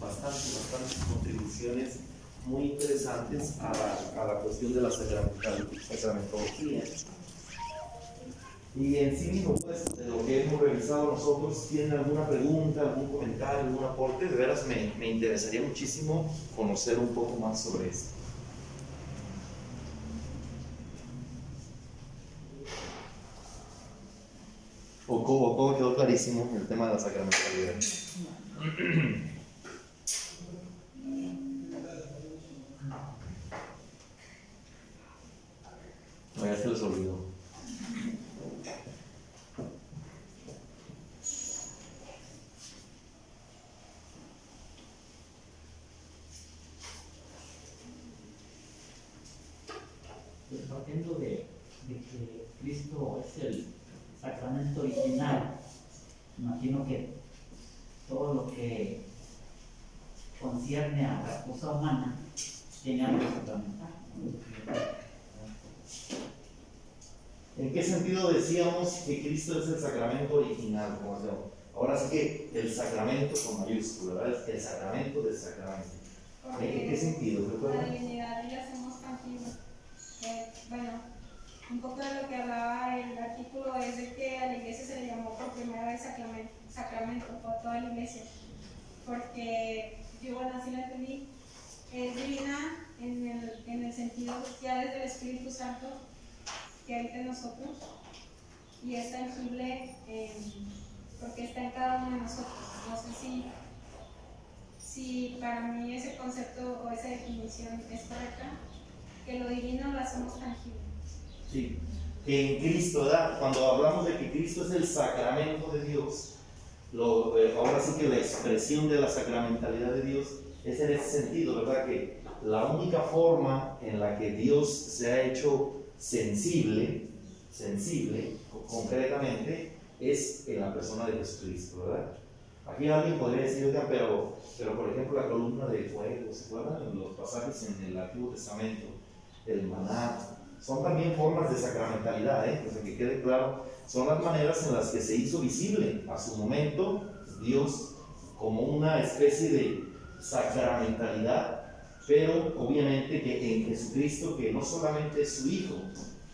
bastantes, bastantes contribuciones muy interesantes a la, a la cuestión de la sacramentología. Y en sí mismo, pues, de lo que hemos revisado nosotros, ¿tienen alguna pregunta, algún comentario, algún aporte? De veras me, me interesaría muchísimo conocer un poco más sobre esto. O cómo, cómo quedó clarísimo el tema de la sacramentalidad. No, ya se les olvidó. Partiendo de, que Cristo es el sacramento original, imagino que todo lo que concierne a la cosa humana tiene algo sacramental. ¿En qué sentido decíamos que Cristo es el sacramento original? Como hacemos? Ahora sí que el sacramento con mayúscula, ¿verdad? El sacramento del sacramento. ¿En qué sentido? La divinidad y la hacemos tangible. Eh, bueno, un poco de lo que hablaba el artículo es de que a la iglesia se le llamó por primera vez sacramento, sacramento por toda la iglesia. Porque yo, bueno, así la entendí, es divina en el, en el sentido ya desde el Espíritu Santo que habita en nosotros y es tangible eh, porque está en cada uno de nosotros. No sé si si para mí ese concepto o esa definición es correcta, que lo divino lo hacemos tangible. Sí. Que en Cristo, ¿verdad? Cuando hablamos de que Cristo es el sacramento de Dios, lo, eh, ahora sí que la expresión de la sacramentalidad de Dios es en ese sentido, ¿verdad? Que la única forma en la que Dios se ha hecho sensible, sensible, concretamente, es en la persona de Jesucristo, ¿verdad? Aquí alguien podría decir, oiga, pero, pero por ejemplo la columna de fuego, ¿se acuerdan? Los pasajes en el Antiguo Testamento, el maná, son también formas de sacramentalidad, ¿eh? Sea, que quede claro, son las maneras en las que se hizo visible a su momento Dios como una especie de sacramentalidad, pero obviamente que en Jesucristo, que no solamente es su Hijo,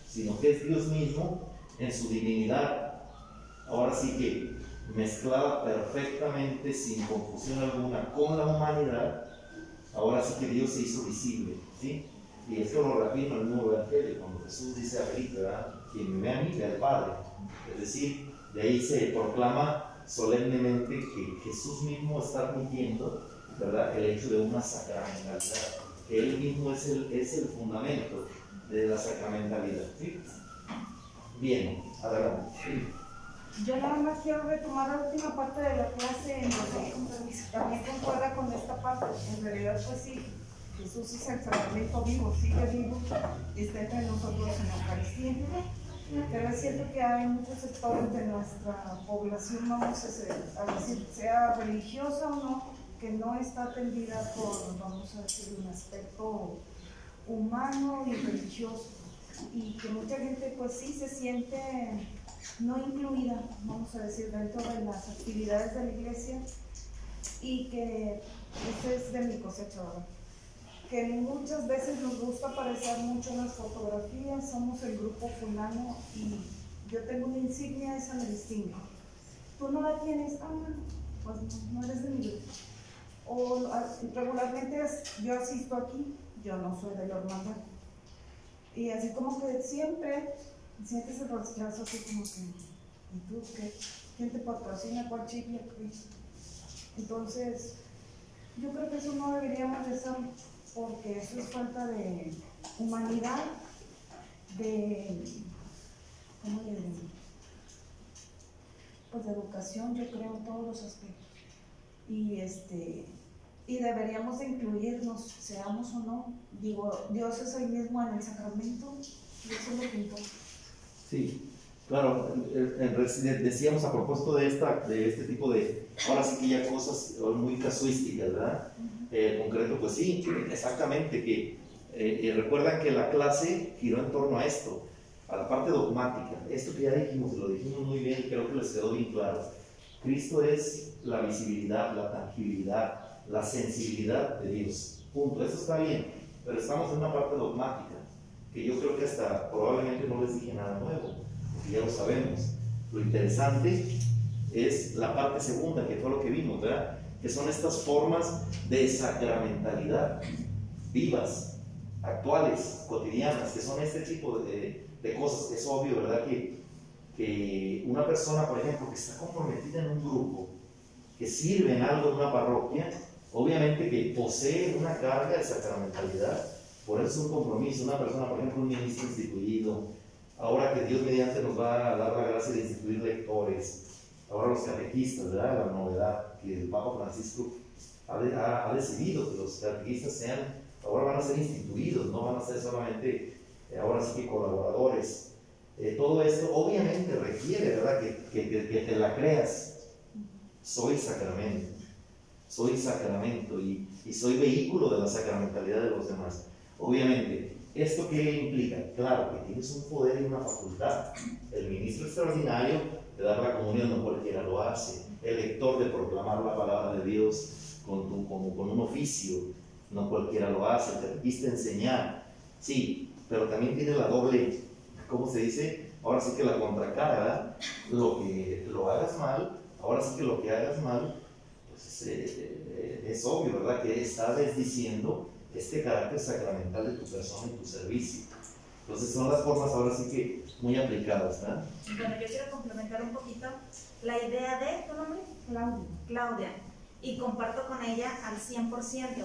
sino que es Dios mismo en su divinidad, ahora sí que mezclada perfectamente, sin confusión alguna, con la humanidad, ahora sí que Dios se hizo visible, ¿sí? Y esto lo reafirma el nuevo Evangelio, cuando Jesús dice a Felipe, ¿verdad? Quien me ve a mí, ve al Padre. Es decir, de ahí se proclama solemnemente que Jesús mismo está admitiendo, ¿verdad? El hecho de una sacramentalidad, Él mismo es el, es el fundamento de la sacramentalidad, ¿sí? Bien, adelante. Yo nada más quiero retomar la última parte de la clase en donde también concuerda con esta parte. En realidad, pues sí, Jesús es el sacramento vivo, sigue vivo, está entre nosotros en la Eucaristía. Pero es cierto que hay muchos sectores de nuestra población, vamos a decir, sea religiosa o no, que no está atendida por, vamos a decir, un aspecto humano y religioso. Y que mucha gente pues sí se siente no incluida, vamos a decir, dentro de las actividades de la iglesia y que ese es de mi cosecha. Que muchas veces nos gusta aparecer mucho en las fotografías, somos el grupo fulano y yo tengo una insignia, esa me distingue. Tú no la tienes, ah, pues no, no eres de mi grupo. O ah, regularmente yo asisto aquí, yo no soy de la hermandad. Y así como que siempre sientes el rechazo así como que, ¿y tú qué? ¿Quién te patrocina? ¿Cuál chicle? Entonces, yo creo que eso no deberíamos de ser, porque eso es falta de humanidad, de, ¿cómo le digo? Pues de educación, yo creo, en todos los aspectos. Y este, y deberíamos de incluirnos, seamos o no. Digo, Dios es el mismo en el sacramento, y eso es lo importa. Sí, claro, en- en- decíamos a propósito de, esta, de este tipo de, ahora sí que ya cosas muy casuísticas, ¿verdad? Eh, en concreto, pues sí, exactamente, que eh, recuerdan que la clase giró en torno a esto, a la parte dogmática, esto que ya dijimos, lo dijimos muy bien y creo que les quedó bien claro. Cristo es la visibilidad, la tangibilidad, la sensibilidad de Dios. Punto. Eso está bien, pero estamos en una parte dogmática, que yo creo que hasta probablemente no les dije nada nuevo, porque ya lo sabemos. Lo interesante es la parte segunda, que fue lo que vimos, ¿verdad? Que son estas formas de sacramentalidad vivas, actuales, cotidianas, que son este tipo de, de cosas. Es obvio, ¿verdad? Que, que una persona, por ejemplo, que está comprometida en un grupo, que sirve en algo en una parroquia, obviamente que posee una carga de sacramentalidad, por eso es un compromiso. Una persona, por ejemplo, un ministro instituido, ahora que Dios mediante nos va a dar la gracia de instituir lectores, ahora los catequistas, ¿verdad? La novedad que el Papa Francisco ha, ha- ha decidido que los catequistas sean, ahora van a ser instituidos, no van a ser solamente, eh, ahora sí que colaboradores. Eh, todo esto obviamente requiere, ¿verdad? Que- que- que te la creas. Soy sacramento, soy sacramento y, soy vehículo de la sacramentalidad de los demás. Obviamente, ¿esto qué implica? Claro, que tienes un poder y una facultad. El ministro extraordinario de dar la comunión no cualquiera lo hace. El lector de proclamar la palabra de Dios con, como con un oficio, no cualquiera lo hace. El catequista enseñar, sí, pero también tiene la doble, ¿cómo se dice? Ahora sí que la contracara. Lo que lo hagas mal, ahora sí que lo que hagas mal, pues es, eh, eh, es obvio, ¿verdad? Que está desdiciendo este carácter sacramental de tu persona y tu servicio. Entonces son las formas ahora sí que muy aplicadas, ¿verdad? Bueno, yo quiero complementar un poquito la idea de tu nombre, Claudia. Claudia, y comparto con ella al 100%.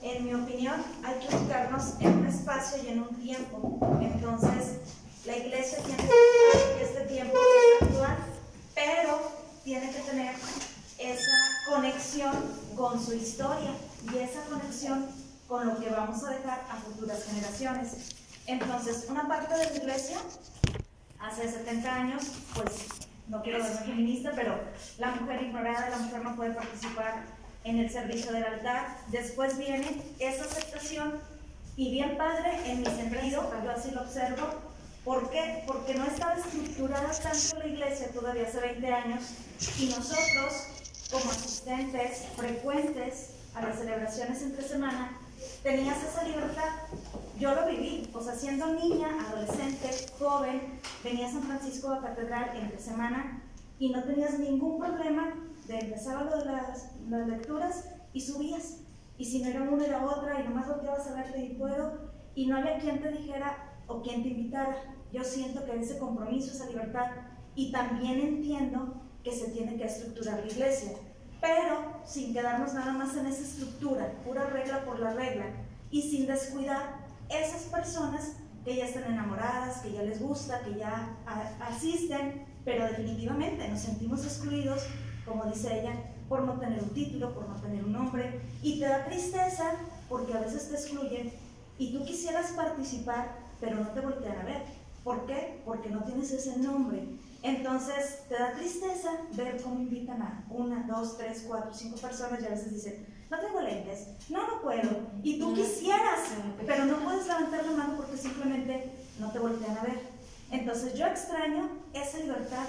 En mi opinión, hay que ubicarnos en un espacio y en un tiempo. Entonces, la iglesia tiene que este tiempo actual, pero tiene que tener esa conexión con su historia y esa conexión con lo que vamos a dejar a futuras generaciones. Entonces, una parte de la iglesia hace 70 años, pues no quiero verme feminista, pero la mujer ignorada, la mujer no puede participar en el servicio del altar. Después viene esa aceptación y bien padre en mi sentido, yo así lo observo. ¿Por qué? Porque no estaba estructurada tanto la iglesia todavía hace 20 años y nosotros, como asistentes frecuentes a las celebraciones entre semana, tenías esa libertad. Yo lo viví, o sea, siendo niña, adolescente, joven, venía a San Francisco a Catedral entre semana y no tenías ningún problema de empezar lo de las, las lecturas y subías. Y si no era una, era otra, y nomás volteabas a verte y puedo, y no había quien te dijera o quien te invitara. Yo siento que ese compromiso, esa libertad, y también entiendo que se tiene que estructurar la iglesia, pero sin quedarnos nada más en esa estructura, pura regla por la regla, y sin descuidar esas personas que ya están enamoradas, que ya les gusta, que ya asisten, pero definitivamente nos sentimos excluidos, como dice ella, por no tener un título, por no tener un nombre, y te da tristeza porque a veces te excluyen y tú quisieras participar, pero no te voltean a ver. ¿Por qué? Porque no tienes ese nombre. Entonces te da tristeza ver cómo invitan a una, dos, tres, cuatro, cinco personas y a veces dicen, no tengo lentes, no, no puedo. Y tú quisieras, pero no puedes levantar la mano porque simplemente no te voltean a ver. Entonces yo extraño esa libertad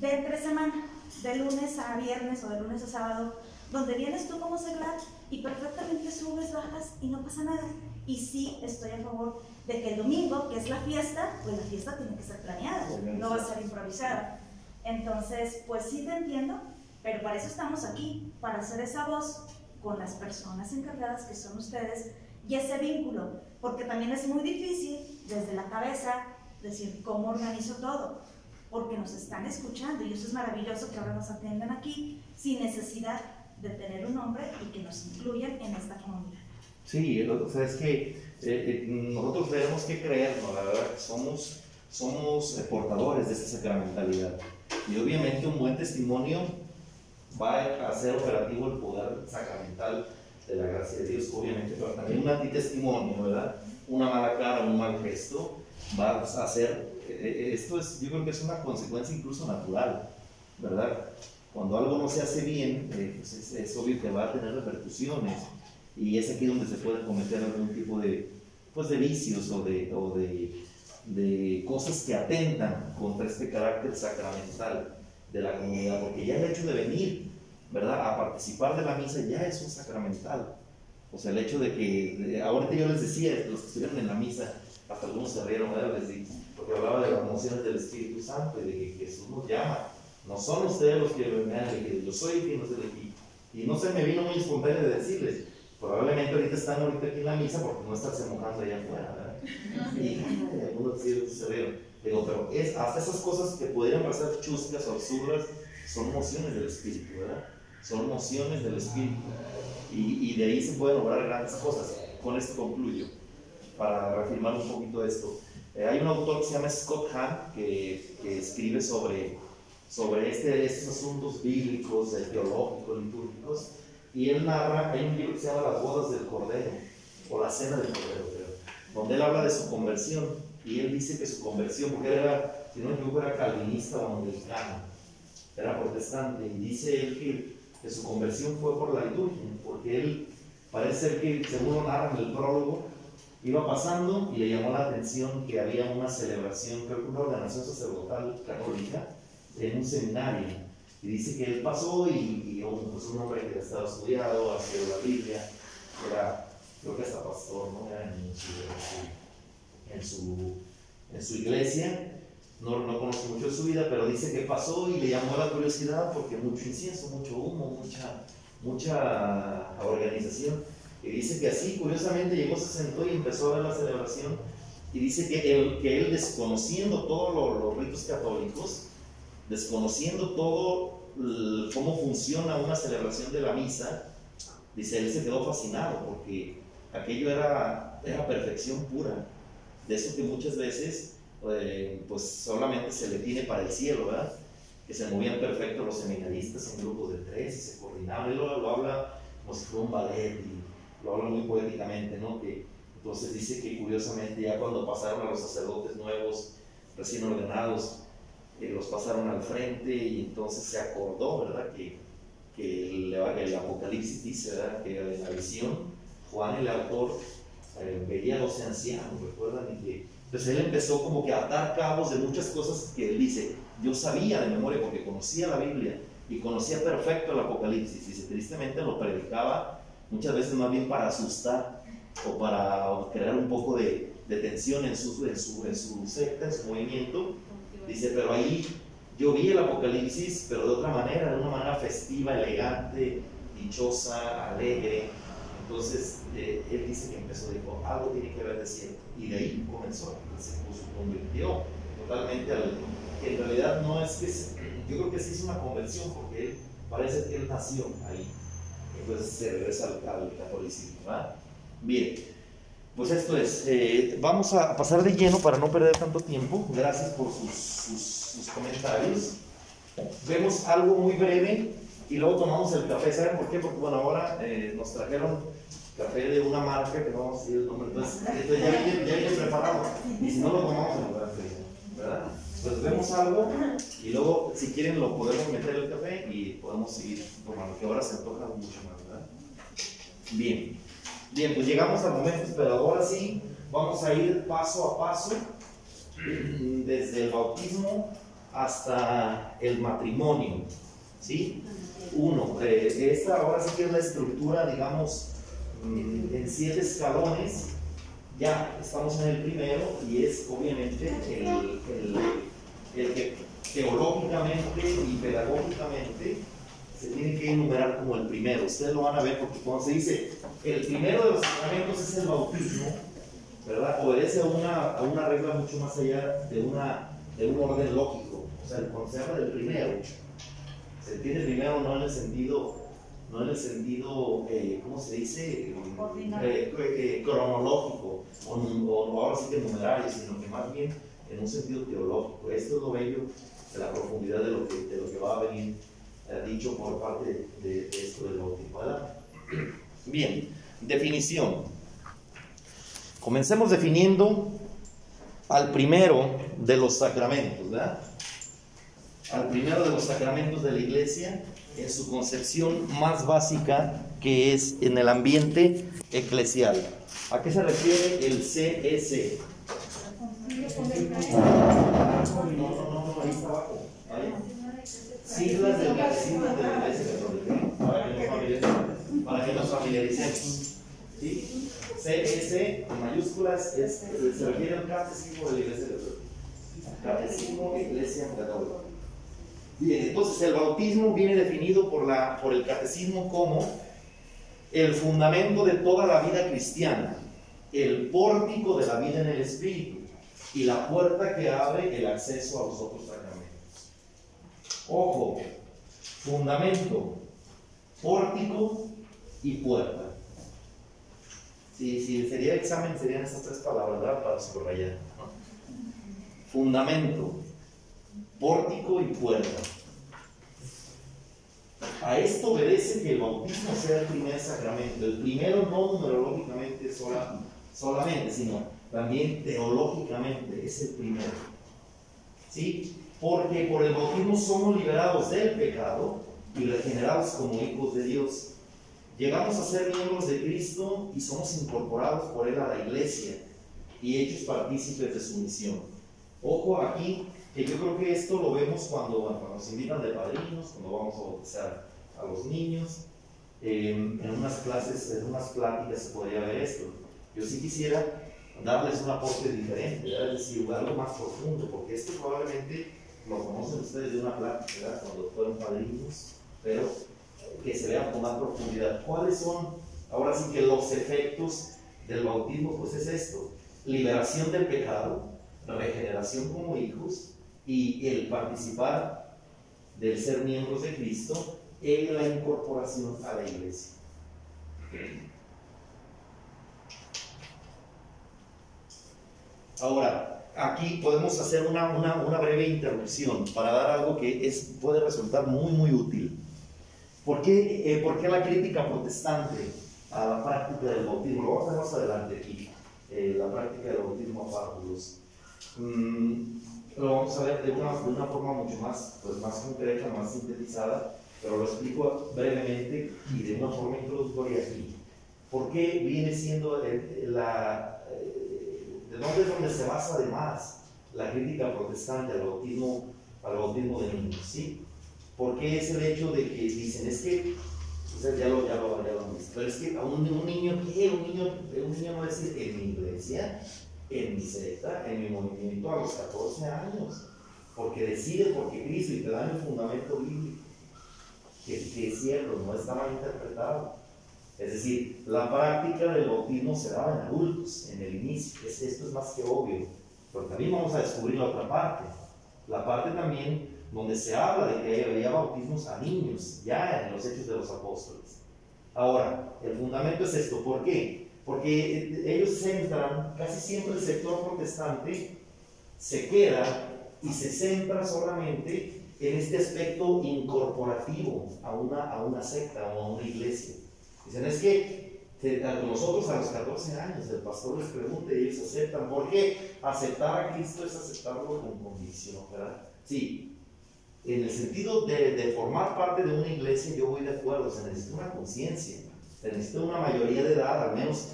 de entre semana, de lunes a viernes o de lunes a sábado, donde vienes tú como seglar y perfectamente subes, bajas y no pasa nada. Y sí estoy a favor de que el domingo, que es la fiesta, pues la fiesta tiene que ser planeada, no va a ser improvisada. Entonces, pues sí te entiendo, pero para eso estamos aquí, para hacer esa voz con las personas encargadas que son ustedes y ese vínculo, porque también es muy difícil desde la cabeza decir cómo organizo todo, porque nos están escuchando y eso es maravilloso que ahora nos atiendan aquí sin necesidad de tener un nombre y que nos incluyan en esta comunidad. Sí, o sea, es que eh, eh, nosotros tenemos que creernos, la verdad, que somos, somos portadores de esta sacramentalidad. Y obviamente un buen testimonio va a hacer operativo el poder sacramental de la gracia de Dios, obviamente, pero también un antitestimonio, ¿verdad? Una mala cara, un mal gesto, va a hacer, eh, eh, esto es, yo creo que es una consecuencia incluso natural, ¿verdad? Cuando algo no se hace bien, eh, pues es, es obvio que va a tener repercusiones y es aquí donde se puede cometer algún tipo de, pues de vicios o de, o de, de cosas que atentan contra este carácter sacramental de la comunidad, porque ya el hecho de venir, ¿verdad? A participar de la misa ya es un sacramental. O sea, el hecho de que, ahorita yo les decía, los que estuvieron en la misa, hasta algunos se rieron, ¿verdad? Les dije, porque hablaba de las emociones del Espíritu Santo y de que Jesús nos llama. No son ustedes los que me han elegido, yo soy quien los elegí. Y no se me vino muy espontáneo de decirles, probablemente ahorita están ahorita aquí en la misa porque no están mojando allá afuera, ¿verdad? Y algunos sí se rieron. Digo, pero es, hasta esas cosas que podrían parecer chuscas o absurdas son emociones del Espíritu, ¿verdad? Son emociones del Espíritu. Y, y de ahí se pueden lograr grandes cosas. Con esto concluyo, para reafirmar un poquito esto. Eh, hay un autor que se llama Scott Hahn que, que escribe sobre, sobre este, estos asuntos bíblicos, eh, teológicos, litúrgicos, y él narra, hay un libro que se llama Las bodas del Cordero, o La cena del Cordero, creo, donde él habla de su conversión, y él dice que su conversión, porque él era, si no me equivoco, era calvinista o anglicano, era protestante, y dice él que, que su conversión fue por la liturgia, porque él parece ser que, según narra en el prólogo, iba pasando y le llamó la atención que había una celebración, creo que una ordenación sacerdotal católica, en un seminario. Y dice que él pasó y, y pues un hombre que estaba estudiado, hacía la Biblia, era, creo que hasta pastor, ¿no? Era en su, en su, en su iglesia. No, no conozco mucho de su vida, pero dice que pasó y le llamó la curiosidad porque mucho incienso, mucho humo, mucha, mucha organización. Y dice que así, curiosamente, llegó, se sentó y empezó a ver la celebración. Y dice que él, que él desconociendo todos los, los ritos católicos, desconociendo todo cómo funciona una celebración de la misa, dice, él se quedó fascinado porque aquello era, era perfección pura. De eso que muchas veces, eh, pues solamente se le tiene para el cielo, ¿verdad? Que se movían perfecto los seminaristas en grupos de tres y se coordinaban. Él lo, lo habla como si fuera un ballet y lo habla muy poéticamente, ¿no? Que, entonces dice que curiosamente ya cuando pasaron a los sacerdotes nuevos, recién ordenados, eh, los pasaron al frente y entonces se acordó, ¿verdad? Que, que el, el Apocalipsis dice, ¿verdad? Que en la visión, Juan el autor eh, veía a 12 ancianos, ¿recuerdan? Y que, entonces él empezó como que a atar cabos de muchas cosas que él dice, yo sabía de memoria porque conocía la Biblia y conocía perfecto el Apocalipsis, dice, tristemente lo predicaba muchas veces más bien para asustar o para crear un poco de, de tensión en su, en, su, en su secta, en su movimiento. Dice, pero ahí yo vi el Apocalipsis, pero de otra manera, de una manera festiva, elegante, dichosa, alegre. Entonces, eh, él dice que empezó, dijo, algo tiene que ver de cierto. Y de ahí comenzó, se convirtió totalmente al... En realidad no es que... se- yo creo que sí es una conversión, porque él, parece que él nació ahí. Entonces se regresa al, al catolicismo, ¿verdad? Pues esto es, eh, vamos a pasar de lleno para no perder tanto tiempo. Gracias por sus, sus, sus comentarios. Vemos algo muy breve y luego tomamos el café. ¿Saben por qué? Porque bueno, ahora eh, nos trajeron café de una marca que no vamos a decir el nombre. Entonces, entonces ya, viene, ya viene preparado. Y si no lo tomamos en lugar frío, ¿verdad? Pues vemos algo y luego, si quieren, lo podemos meter el café y podemos seguir tomando, que ahora se antoja mucho más, ¿verdad? Bien. Bien, pues llegamos al momento esperado. Ahora sí, vamos a ir paso a paso, desde el bautismo hasta el matrimonio. ¿Sí? Uno, eh, esta ahora sí que es la estructura, digamos, mm, en siete escalones. Ya estamos en el primero y es obviamente el que teológicamente y pedagógicamente se tiene que enumerar como el primero. Ustedes lo van a ver porque cuando se dice el primero de los sacramentos es el bautismo, ¿verdad? Obedece a una, a una regla mucho más allá de, una, de un orden lógico. O sea, cuando se habla del primero, se entiende primero no en el sentido, no en el sentido, eh, ¿cómo se dice? Ordinario. Eh, eh, cronológico, o, o ahora sí que numerario, sino que más bien en un sentido teológico. Esto es lo bello de la profundidad de lo que, de lo que va a venir eh, dicho por parte de, de esto del bautismo. ¿verdad? Bien, definición. Comencemos definiendo al primero de los sacramentos, ¿verdad? Al primero de los sacramentos de la iglesia en su concepción más básica que es en el ambiente eclesial. ¿A qué se refiere el CS? No, no, no, no, ahí está abajo. Siglas de la siglas de la iglesia católica. familiaricemos. ¿Sí? CS en mayúsculas es, se refiere al catecismo de la Iglesia Católica. Catecismo de Iglesia Católica. Bien, entonces el bautismo viene definido por, la, por el catecismo como el fundamento de toda la vida cristiana, el pórtico de la vida en el Espíritu y la puerta que abre el acceso a los otros. Ojo, fundamento, pórtico y puerta. Si, si sería examen, serían estas tres palabras, ¿verdad? Para subrayar. Fundamento, pórtico y puerta. A esto obedece que el bautismo sea el primer sacramento. El primero no numerológicamente sola, solamente, sino también teológicamente es el primero. ¿Sí? Porque por el bautismo somos liberados del pecado y regenerados como hijos de Dios. Llegamos a ser miembros de Cristo y somos incorporados por Él a la iglesia y hechos partícipes de su misión. Ojo aquí, que yo creo que esto lo vemos cuando, nos invitan de padrinos, cuando vamos a bautizar a los niños. en unas clases, en unas pláticas se podría ver esto. Yo sí quisiera darles un aporte diferente, es decir, algo más profundo, porque esto probablemente lo conocen ustedes de una plática, cuando fueron padrinos, pero que se vean con más profundidad. ¿Cuáles son, ahora sí que los efectos del bautismo? Pues es esto, liberación del pecado, regeneración como hijos y el participar del ser miembros de Cristo en la incorporación a la iglesia. Ahora, aquí podemos hacer una, una, una, breve interrupción para dar algo que es, puede resultar muy, muy útil. ¿Por qué, eh, ¿Por qué, la crítica protestante a la práctica del bautismo? Lo vamos a ver más adelante aquí, eh, la práctica del bautismo a párvulos. Mm, lo vamos a ver de una, de una forma mucho más, pues, más concreta, más sintetizada, pero lo explico brevemente y de una forma introductoria aquí. ¿Por qué viene siendo la, de dónde es donde se basa además la crítica protestante al bautismo, al bautismo de niños? ¿sí? Porque es el hecho de que dicen, es que, ustedes ya lo, ya lo, ya lo visto, pero es que a un, un niño, ¿qué? Un niño, un niño no decir, en mi iglesia, en mi secta, en mi movimiento a los 14 años, porque decide porque Cristo y te dan el fundamento bíblico, que, que es cierto, no está mal interpretado. Es decir, la práctica del bautismo se daba en adultos, en el inicio. esto es más que obvio. Pero también vamos a descubrir la otra parte. La parte también donde se habla de que había bautismos a niños, ya en los hechos de los apóstoles. Ahora, el fundamento es esto. ¿Por qué? Porque ellos centran, casi siempre el sector protestante se queda y se centra solamente en este aspecto incorporativo a una, a una secta o a una iglesia. Dicen, es que nosotros a los 14 años, el pastor les pregunta y ellos aceptan. ¿Por qué? Aceptar a Cristo es aceptarlo con convicción, ¿verdad? Sí, en el sentido de, formar parte de una iglesia, yo voy de acuerdo, se necesita una conciencia, se necesita una mayoría de edad, al menos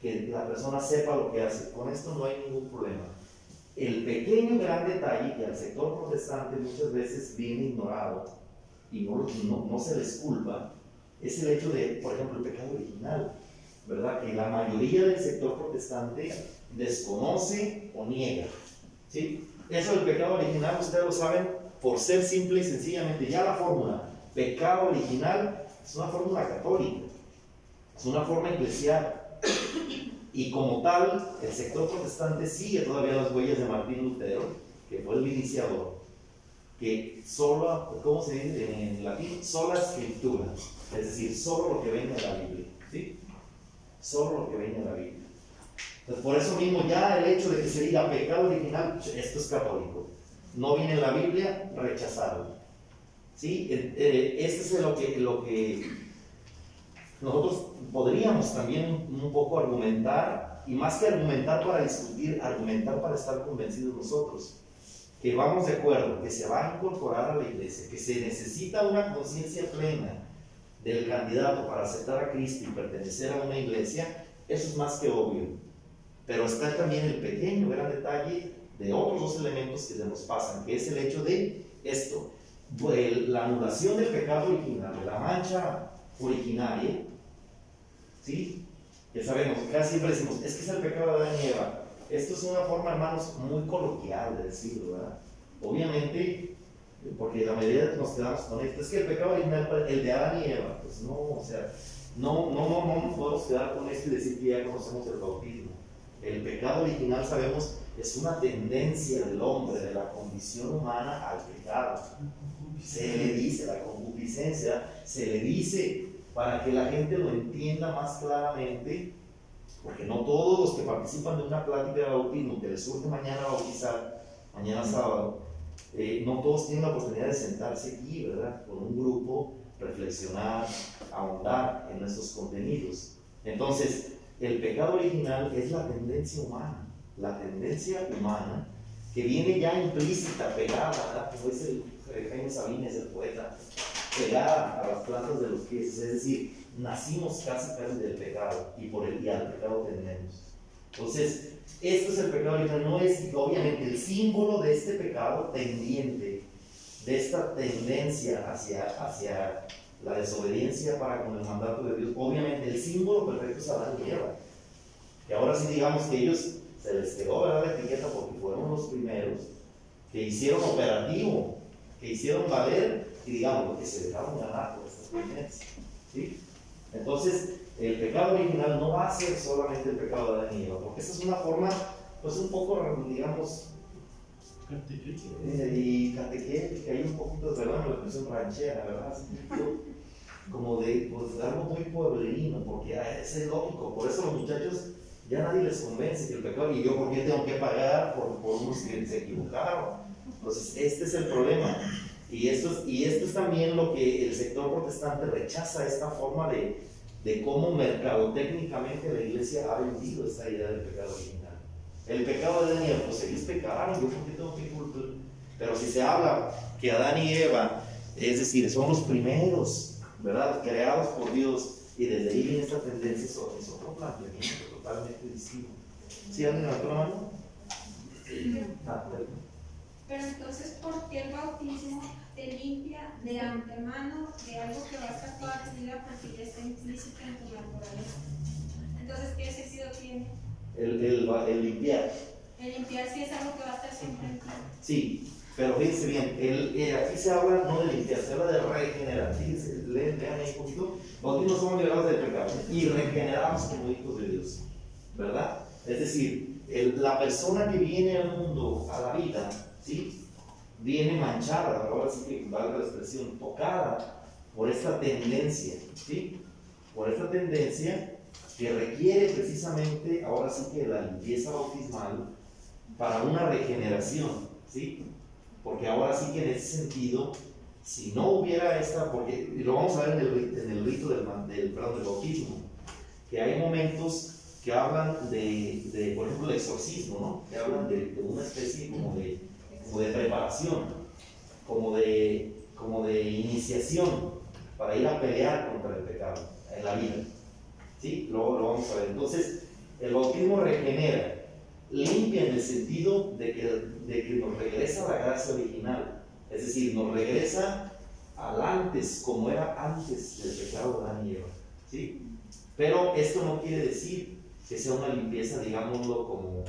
que la persona sepa lo que hace. Con esto no hay ningún problema. El pequeño gran detalle que al sector protestante muchas veces viene ignorado y no, no, no se les culpa es el hecho de, por ejemplo, el pecado original, ¿verdad? Que la mayoría del sector protestante desconoce o niega. ¿sí? Eso del pecado original, ustedes lo saben, por ser simple y sencillamente, ya la fórmula, pecado original, es una fórmula católica, es una forma eclesial. Y como tal, el sector protestante sigue todavía las huellas de Martín Lutero, que fue el iniciador, que solo, ¿cómo se dice en latín? Sola escritura es decir, solo lo que venga en la Biblia. ¿sí? Solo lo que venga en la Biblia. Entonces, por eso mismo ya el hecho de que se diga pecado original, esto es católico. No viene en la Biblia, rechazado. ¿Sí? Eh, este es lo que, lo que nosotros podríamos también un poco argumentar, y más que argumentar para discutir, argumentar para estar convencidos nosotros, que vamos de acuerdo, que se va a incorporar a la iglesia, que se necesita una conciencia plena del candidato para aceptar a Cristo y pertenecer a una iglesia, eso es más que obvio. Pero está también el pequeño, gran detalle de otros dos elementos que se nos pasan, que es el hecho de esto, la anulación del pecado original, de la mancha originaria, ¿sí? Ya sabemos, casi siempre decimos, es que es el pecado de Adán y Eva. Esto es una forma, hermanos, muy coloquial de decirlo, ¿verdad? Obviamente, porque la mayoría nos quedamos con esto, es que el pecado original, el de Adán y Eva, pues no, o sea, no, no, no, no nos podemos quedar con esto y decir que ya conocemos el bautismo. El pecado original, sabemos, es una tendencia del hombre, de la condición humana al pecado. Se le dice, la concupiscencia, se le dice para que la gente lo entienda más claramente, porque no todos los que participan de una plática de bautismo que les surge mañana bautizar, mañana sábado, eh, no todos tienen la oportunidad de sentarse aquí, ¿verdad? Con un grupo, reflexionar, ahondar en nuestros contenidos. Entonces, el pecado original es la tendencia humana, la tendencia humana que viene ya implícita, pegada, ¿verdad? como dice Jaime Sabines, el poeta, pegada a las plantas de los pies, es decir, nacimos casi casi del pecado y por el y al pecado tendemos. Entonces, esto es el pecado original, no es obviamente el símbolo de este pecado tendiente, de esta tendencia hacia, hacia la desobediencia para con el mandato de Dios. Obviamente el símbolo perfecto es Adán y Eva. Que ahora sí digamos que ellos se les quedó ¿verdad? la etiqueta porque fueron los primeros que hicieron operativo, que hicieron valer y digamos que se dejaron ganar por estas tendencias. ¿sí? Entonces, el pecado original no va a ser solamente el pecado de Adán y Eva, porque esa es una forma, pues un poco, digamos, eh, y catequética, hay un poquito, perdón, la expresión ranchera, ¿verdad? Como de, pues, algo muy pueblerino, porque ah, es lógico, por eso los muchachos ya nadie les convence que el pecado, y yo, ¿por qué tengo que pagar por, por unos que se equivocaron? Entonces, este es el problema. Y esto, es, y esto es también lo que el sector protestante rechaza, esta forma de, de cómo mercadotécnicamente la iglesia ha vendido esta idea del pecado original. El pecado de Adán y Eva, pues ellos pecaron, yo por qué tengo que culpar. Pero si se habla que Adán y Eva, es decir, son los primeros, ¿verdad? Creados por Dios, y desde ahí viene esta tendencia, es otro planteamiento totalmente distinto. ¿Sí, alguien levantó la mano? Ah, pero entonces, ¿por qué el bautismo te limpia de antemano de algo que va a estar toda tu vida porque ya está implícito en tu naturaleza. Entonces, ¿qué sentido tiene? El, el, el limpiar. El limpiar sí es algo que va a estar siempre en ti. Sí, pero fíjense bien, el, eh, aquí se habla no de limpiar, se habla de regenerar. Fíjense, lean, lean ahí un poquito. Bautismo somos liberados del pecado y regeneramos como hijos de Dios, ¿verdad? Es decir, el, la persona que viene al mundo, a la vida, ¿sí? viene manchada, ahora sí que valga la expresión, tocada por esta tendencia, ¿sí? Por esta tendencia que requiere precisamente, ahora sí que la limpieza bautismal para una regeneración, ¿sí? Porque ahora sí que en ese sentido, si no hubiera esta, porque lo vamos a ver en el, rito del, del bautismo, que hay momentos que hablan de, de, por ejemplo, el exorcismo, ¿no? Que hablan de, de una especie como de como de preparación, como de, como de iniciación para ir a pelear contra el pecado en la vida. ¿Sí? Luego lo vamos a ver. Entonces, el bautismo regenera, limpia en el sentido de que, de que nos regresa a la gracia original. Es decir, nos regresa al antes, como era antes del pecado de Adán y Eva. ¿Sí? Pero esto no quiere decir que sea una limpieza, digámoslo, como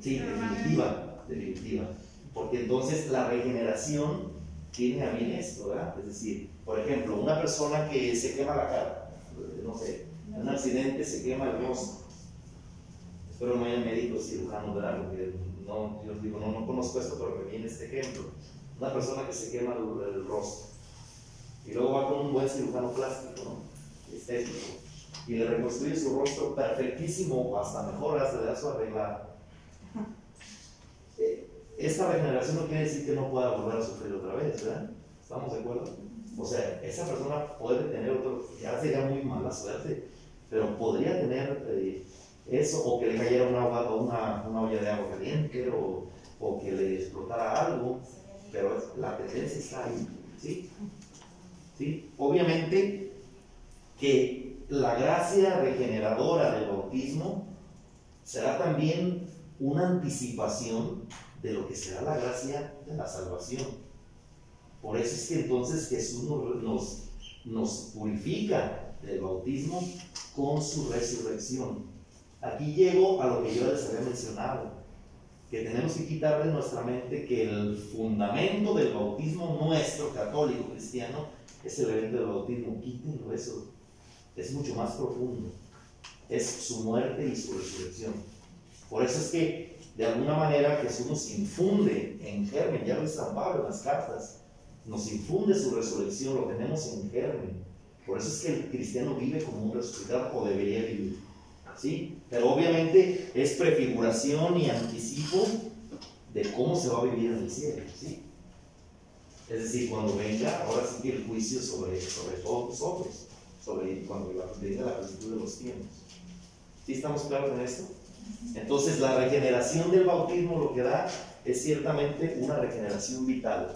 sí, definitiva, definitiva porque entonces la regeneración tiene a bien esto, ¿verdad? Es decir, por ejemplo, una persona que se quema la cara, no sé, en un accidente se quema el rostro. Espero no haya médicos cirujanos, ¿verdad? Porque no, yo digo, no, no conozco esto, pero me viene este ejemplo. Una persona que se quema el, el rostro y luego va con un buen cirujano plástico, ¿no? Estético, y le reconstruye su rostro perfectísimo, o hasta mejor, hasta le da su arreglado esta regeneración no quiere decir que no pueda volver a sufrir otra vez, ¿verdad? ¿Estamos de acuerdo? O sea, esa persona puede tener otro, ya sería muy mala suerte, pero podría tener eh, eso, o que le cayera una, una, una, olla de agua caliente, o, o, que le explotara algo, pero la tendencia está ahí, ¿sí? ¿sí? Obviamente que la gracia regeneradora del bautismo será también una anticipación de lo que será la gracia de la salvación. Por eso es que entonces Jesús nos, nos, purifica del bautismo con su resurrección. Aquí llego a lo que yo les había mencionado, que tenemos que quitar de nuestra mente que el fundamento del bautismo nuestro, católico, cristiano, es el evento del bautismo. Quítenlo eso. Es mucho más profundo. Es su muerte y su resurrección. Por eso es que, de alguna manera, Jesús nos infunde en germen, ya lo dice Pablo en las cartas, nos infunde su resurrección, lo tenemos en germen. Por eso es que el cristiano vive como un resucitado o debería vivir. ¿Sí? Pero obviamente es prefiguración y anticipo de cómo se va a vivir en el cielo. ¿sí? Es decir, cuando venga, ahora sí que el juicio sobre, sobre todos nosotros, sobre cuando venga la plenitud de los tiempos. ¿Sí estamos claros en esto? Entonces, la regeneración del bautismo lo que da es ciertamente una regeneración vital.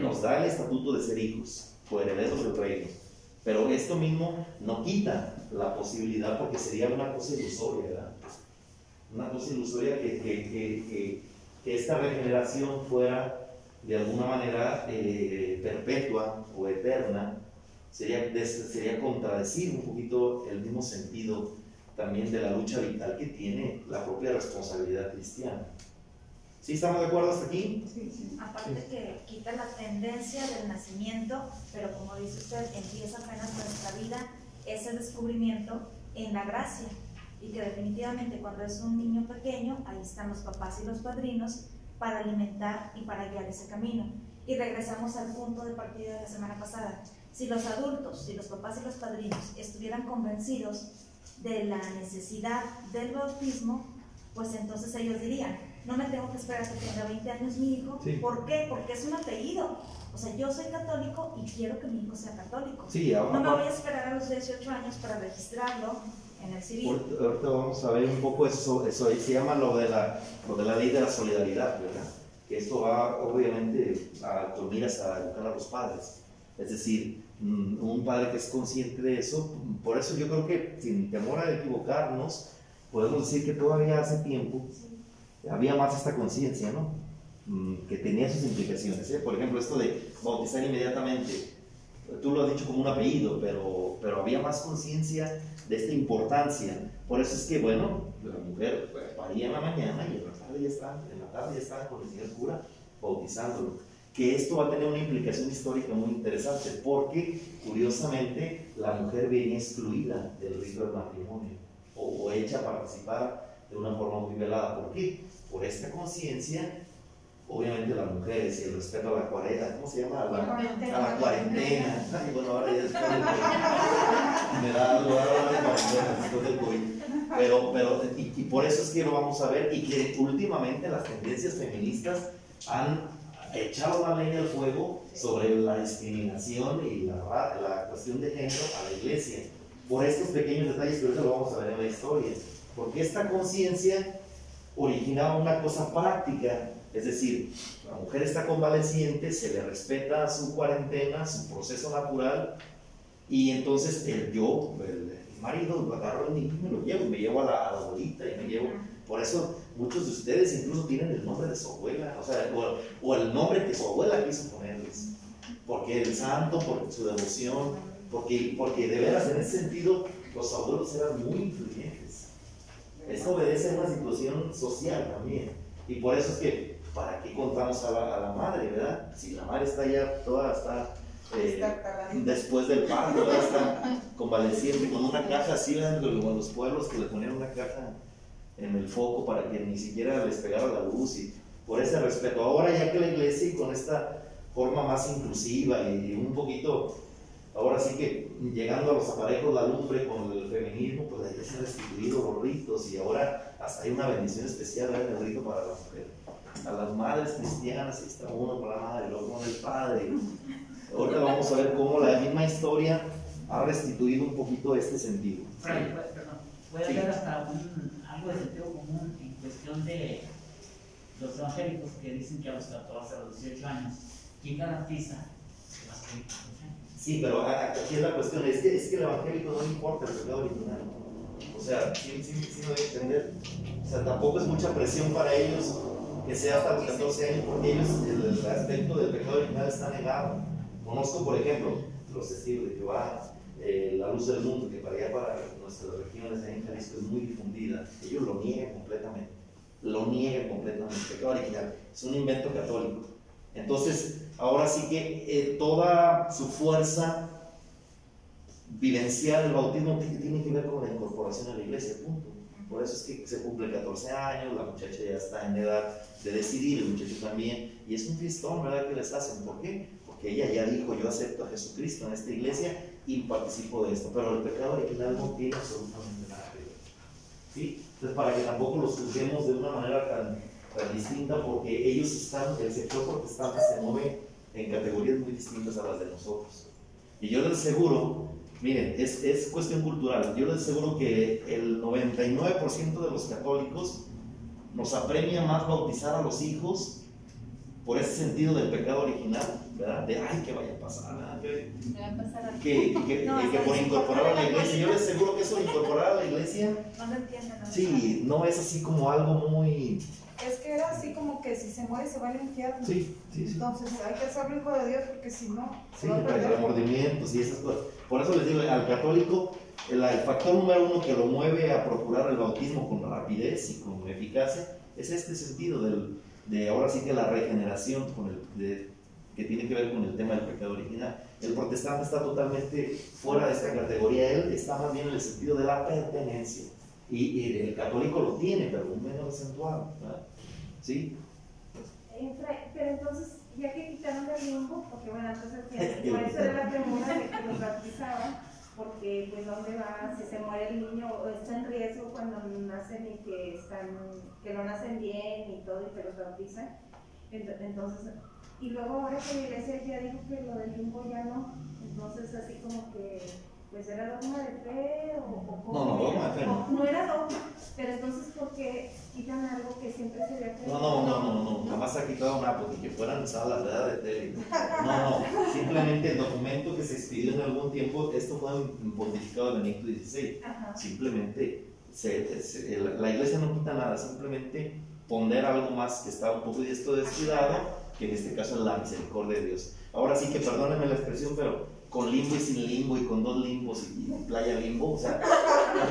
Nos da el estatuto de ser hijos o herederos del reino. Pero esto mismo no quita la posibilidad porque sería una cosa ilusoria, ¿verdad? Una cosa ilusoria que, que, que, que esta regeneración fuera de alguna manera eh, perpetua o eterna, sería, sería contradecir un poquito el mismo sentido también de la lucha vital que tiene la propia responsabilidad cristiana. ¿Sí estamos de acuerdo hasta aquí? Sí, sí. Aparte que quita la tendencia del nacimiento, pero como dice usted, empieza apenas nuestra vida ese descubrimiento en la gracia. Y que definitivamente cuando es un niño pequeño, ahí están los papás y los padrinos para alimentar y para guiar ese camino. Y regresamos al punto de partida de la semana pasada. Si los adultos, si los papás y los padrinos estuvieran convencidos de la necesidad del bautismo, pues entonces ellos dirían, no me tengo que esperar a que tenga 20 años mi hijo. ¿Por qué? Porque es un apellido. O sea, yo soy católico y quiero que mi hijo sea católico. no me voy a esperar a los 18 años para registrarlo en el civil. Ahorita, vamos a ver un poco eso, eso se llama lo de, la, lo de la ley de la solidaridad, ¿verdad? Que esto va obviamente a, con miras a educar a los padres. Es decir, un padre que es consciente de eso, por eso yo creo que sin temor a equivocarnos, podemos decir que todavía hace tiempo había más esta conciencia, ¿no? Mm, que tenía sus implicaciones. ¿eh? Por ejemplo, esto de bautizar inmediatamente, tú lo has dicho como un apellido, pero, pero había más conciencia de esta importancia. Por eso es que, bueno, la mujer pues, paría en la mañana y en la tarde ya está, en la tarde ya está con el señor cura bautizándolo. Que esto va a tener una implicación histórica muy interesante, porque curiosamente la mujer viene excluida del rito del matrimonio o, o hecha participar de una forma muy velada. ¿Por qué? Por esta conciencia, obviamente las mujeres y el respeto a la cuarentena, ¿cómo se llama? A la, cuarentena. A la cuarentena. Ay, bueno, ahora ya después del COVID. Me da algo ahora de cuarentena después del COVID. Pero, pero y, y, por eso es que lo vamos a ver y que últimamente las tendencias feministas han echado la leña al fuego sobre la discriminación y la, la cuestión de género a la iglesia. Por estos pequeños detalles, pero eso lo vamos a ver en la historia. Porque esta conciencia originaba una cosa práctica, es decir, la mujer está convaleciente, se le respeta su cuarentena, su proceso natural, y entonces el yo, el, marido, lo agarro y me lo llevo, me llevo a la, abuelita y me llevo. Por eso muchos de ustedes incluso tienen el nombre de su abuela, o, sea, o, el nombre que su abuela quiso ponerles. Porque el santo, por su devoción, porque, porque de veras en ese sentido los abuelos eran muy influyentes. Esto obedece a una situación social también. Y por eso es que, ¿para qué contamos a la, madre, verdad? Si la madre está ya toda, está eh, después del parto, está convaleciente con una caja así, ¿verdad? Como los pueblos que le ponían una caja en el foco para que ni siquiera les pegara la luz y por ese respeto. Ahora ya que la iglesia y con esta forma más inclusiva y un poquito Ahora sí que llegando a los aparejos, la lumbre con el feminismo, pues hay que ser restituido los ritos y ahora hasta hay una bendición especial en el rito para la mujer. A las madres cristianas, está uno con la madre, el otro con el padre. Ahorita vamos a ver cómo la misma historia ha restituido un poquito este sentido. Perdón, puede haber hasta algo de sentido común en cuestión de los evangélicos que dicen que a los 14, a los 18 años, ¿quién garantiza que las Sí, pero aquí es la cuestión, es que, es que el evangélico no le importa el pecado original. O sea, sí, sí, sí debe entender. O sea, tampoco es mucha presión para ellos que sea hasta los 14 años, porque ellos el, aspecto del pecado original está negado. Conozco, por ejemplo, los testigos de Jehová, eh, la luz del mundo, que para allá, para nuestras regiones en Jalisco es muy difundida, ellos lo niegan completamente, lo niegan completamente, pecado original, es un invento católico. Entonces, ahora sí que eh, toda su fuerza vivencial, el bautismo tiene que ver con la incorporación a la iglesia, punto. Por eso es que se cumple 14 años, la muchacha ya está en edad de decidir, el muchacho también, y es un fiestón, ¿verdad? que les hacen. ¿Por qué? Porque ella ya dijo, yo acepto a Jesucristo en esta iglesia y participo de esto, pero el pecado original no tiene absolutamente nada que ver. ¿Sí? Entonces, para que tampoco los juzguemos de una manera tan, tan distinta, porque ellos están, el sector protestante se mueve en categorías muy distintas a las de nosotros. Y yo les aseguro Miren, es, es, cuestión cultural. Yo les aseguro que el 99% de los católicos nos apremia más bautizar a los hijos por ese sentido del pecado original, ¿verdad? De, ay, que vaya a pasar, que, que, que, que, por incorporar a la iglesia. Yo les aseguro que eso de incorporar a la iglesia, no lo entienden. Sí, no es así como algo muy es que era así como que si se muere se va al infierno. Sí, sí, sí. Entonces hay que hacerlo hijo de Dios porque si no. Sí, para el remordimiento y esas cosas. Por eso les digo, al católico, el, factor número uno que lo mueve a procurar el bautismo con rapidez y con eficacia es este sentido del, de ahora sí que la regeneración con el, que tiene que ver con el tema del pecado original. El protestante está totalmente fuera de esta categoría, él está más bien en el sentido de la pertenencia. Y, el católico lo tiene, pero un menos acentuado. ¿Sí? Pero entonces, ya que quitaron el limbo, porque bueno, entonces por eso era la pregunta de que los bautizaban, porque pues dónde va, si se muere el niño o está en riesgo cuando nacen y que están, que no nacen bien y todo y que los bautizan. Entonces, y luego ahora que la iglesia ya dijo que lo del limbo ya no, entonces así como que pues era dogma de fe o, no, no, dogma de fe no. No era dogma, pero entonces ¿por qué quitan algo que siempre se había creído? No, no, no, no, no, jamás ha quitado nada porque que fueran salas de tele. No, no, simplemente el documento que se expidió en algún tiempo, esto fue pontificado de Benedicto XVI. Simplemente se, la iglesia no quita nada, simplemente poner algo más que está un poco esto descuidado, que en este caso es la misericordia de Dios. Ahora sí que perdónenme la expresión, pero con limbo y sin limbo y con dos limbos y, playa limbo, o sea,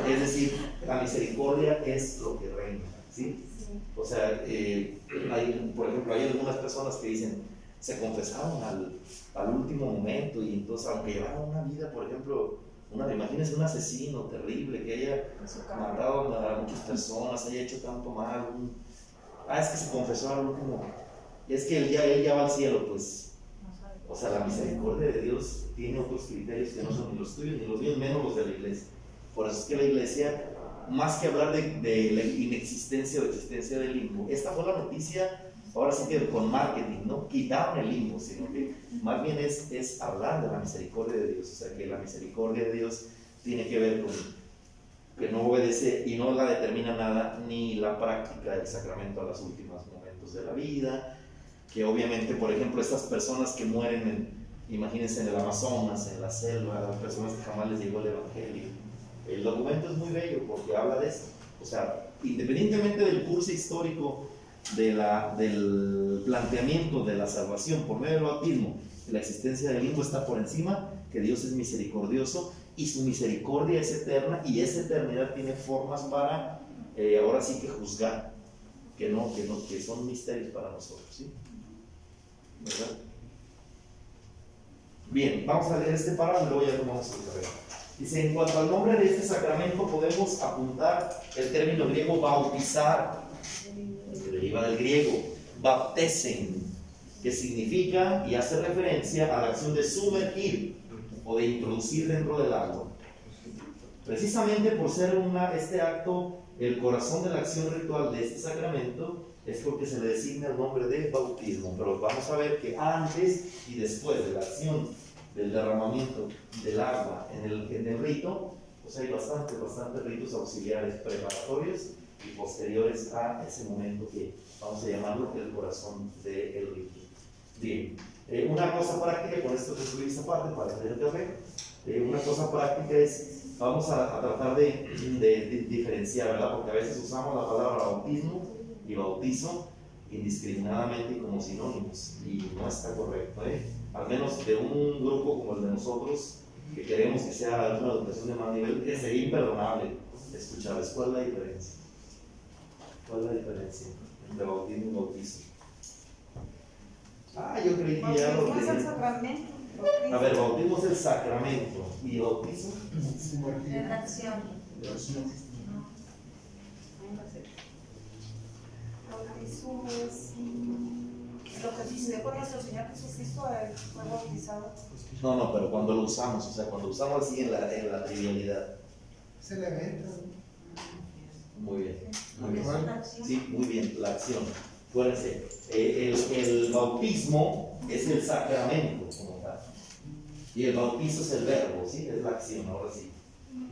es decir, la misericordia es lo que reina, ¿sí? O sea, eh, hay, por ejemplo, hay algunas personas que dicen, se confesaron al, al, último momento y entonces, aunque llevaron una vida, por ejemplo, una, imagínense un asesino terrible que haya matado a muchas personas, haya hecho tanto mal, ah, es que se confesó al último, es que él ya, él ya va al cielo, pues o sea, la misericordia de Dios tiene otros criterios que no son ni los tuyos ni los míos, menos los de la iglesia. Por eso es que la iglesia, más que hablar de, la inexistencia o existencia del limbo, esta fue la noticia, ahora sí que con marketing, ¿no? Quitaron el limbo, sino que más bien es, es hablar de la misericordia de Dios. O sea, que la misericordia de Dios tiene que ver con que no obedece y no la determina nada, ni la práctica del sacramento a los últimos momentos de la vida, que obviamente, por ejemplo, estas personas que mueren, en, imagínense, en el Amazonas, en la selva, las personas que jamás les llegó el Evangelio. El documento es muy bello porque habla de eso. O sea, independientemente del curso histórico de la, del planteamiento de la salvación por medio del bautismo, la existencia del limbo está por encima, que Dios es misericordioso y su misericordia es eterna y esa eternidad tiene formas para eh, ahora sí que juzgar, que no, que no, que son misterios para nosotros. ¿sí? Bien, vamos a leer este párrafo y luego ya lo vamos a ver. Dice, en cuanto al nombre de este sacramento podemos apuntar el término griego bautizar, que deriva del griego, baptesen, que significa y hace referencia a la acción de sumergir o de introducir dentro del agua. Precisamente por ser una, este acto el corazón de la acción ritual de este sacramento, es porque se le designa el nombre de bautismo, pero vamos a ver que antes y después de la acción del derramamiento del agua en el, en el rito, pues hay bastantes, bastantes ritos auxiliares preparatorios y posteriores a ese momento que vamos a llamarlo el corazón del rito. Bien, eh, una cosa práctica, con esto que esta parte para tener café, eh, una cosa práctica es, vamos a, tratar de, de, diferenciar, ¿verdad? Porque a veces usamos la palabra bautismo y bautizo indiscriminadamente como sinónimos y no está correcto. ¿eh? Al menos de un grupo como el de nosotros, que queremos que sea una educación de más nivel, sería imperdonable escucharles. ¿Cuál es la diferencia? ¿Cuál es la diferencia entre bautismo y bautizo? Ah, yo creí que ya lo Bautismo es el sacramento. A ver, bautismo es el sacramento y bautizo. Es la acción. Bautismo es mm, lo que sucedió con nuestro Señor Jesucristo, fue bautizado. No, no, pero cuando lo usamos, o sea, cuando lo usamos así en la, en la trivialidad. El evento. Muy bien, muy bien. Es la acción. Sí, muy bien, la acción. Acuérdense, eh, el, el bautismo es el sacramento como tal. Y el bautizo es el verbo, ¿sí? Es la acción, ahora sí.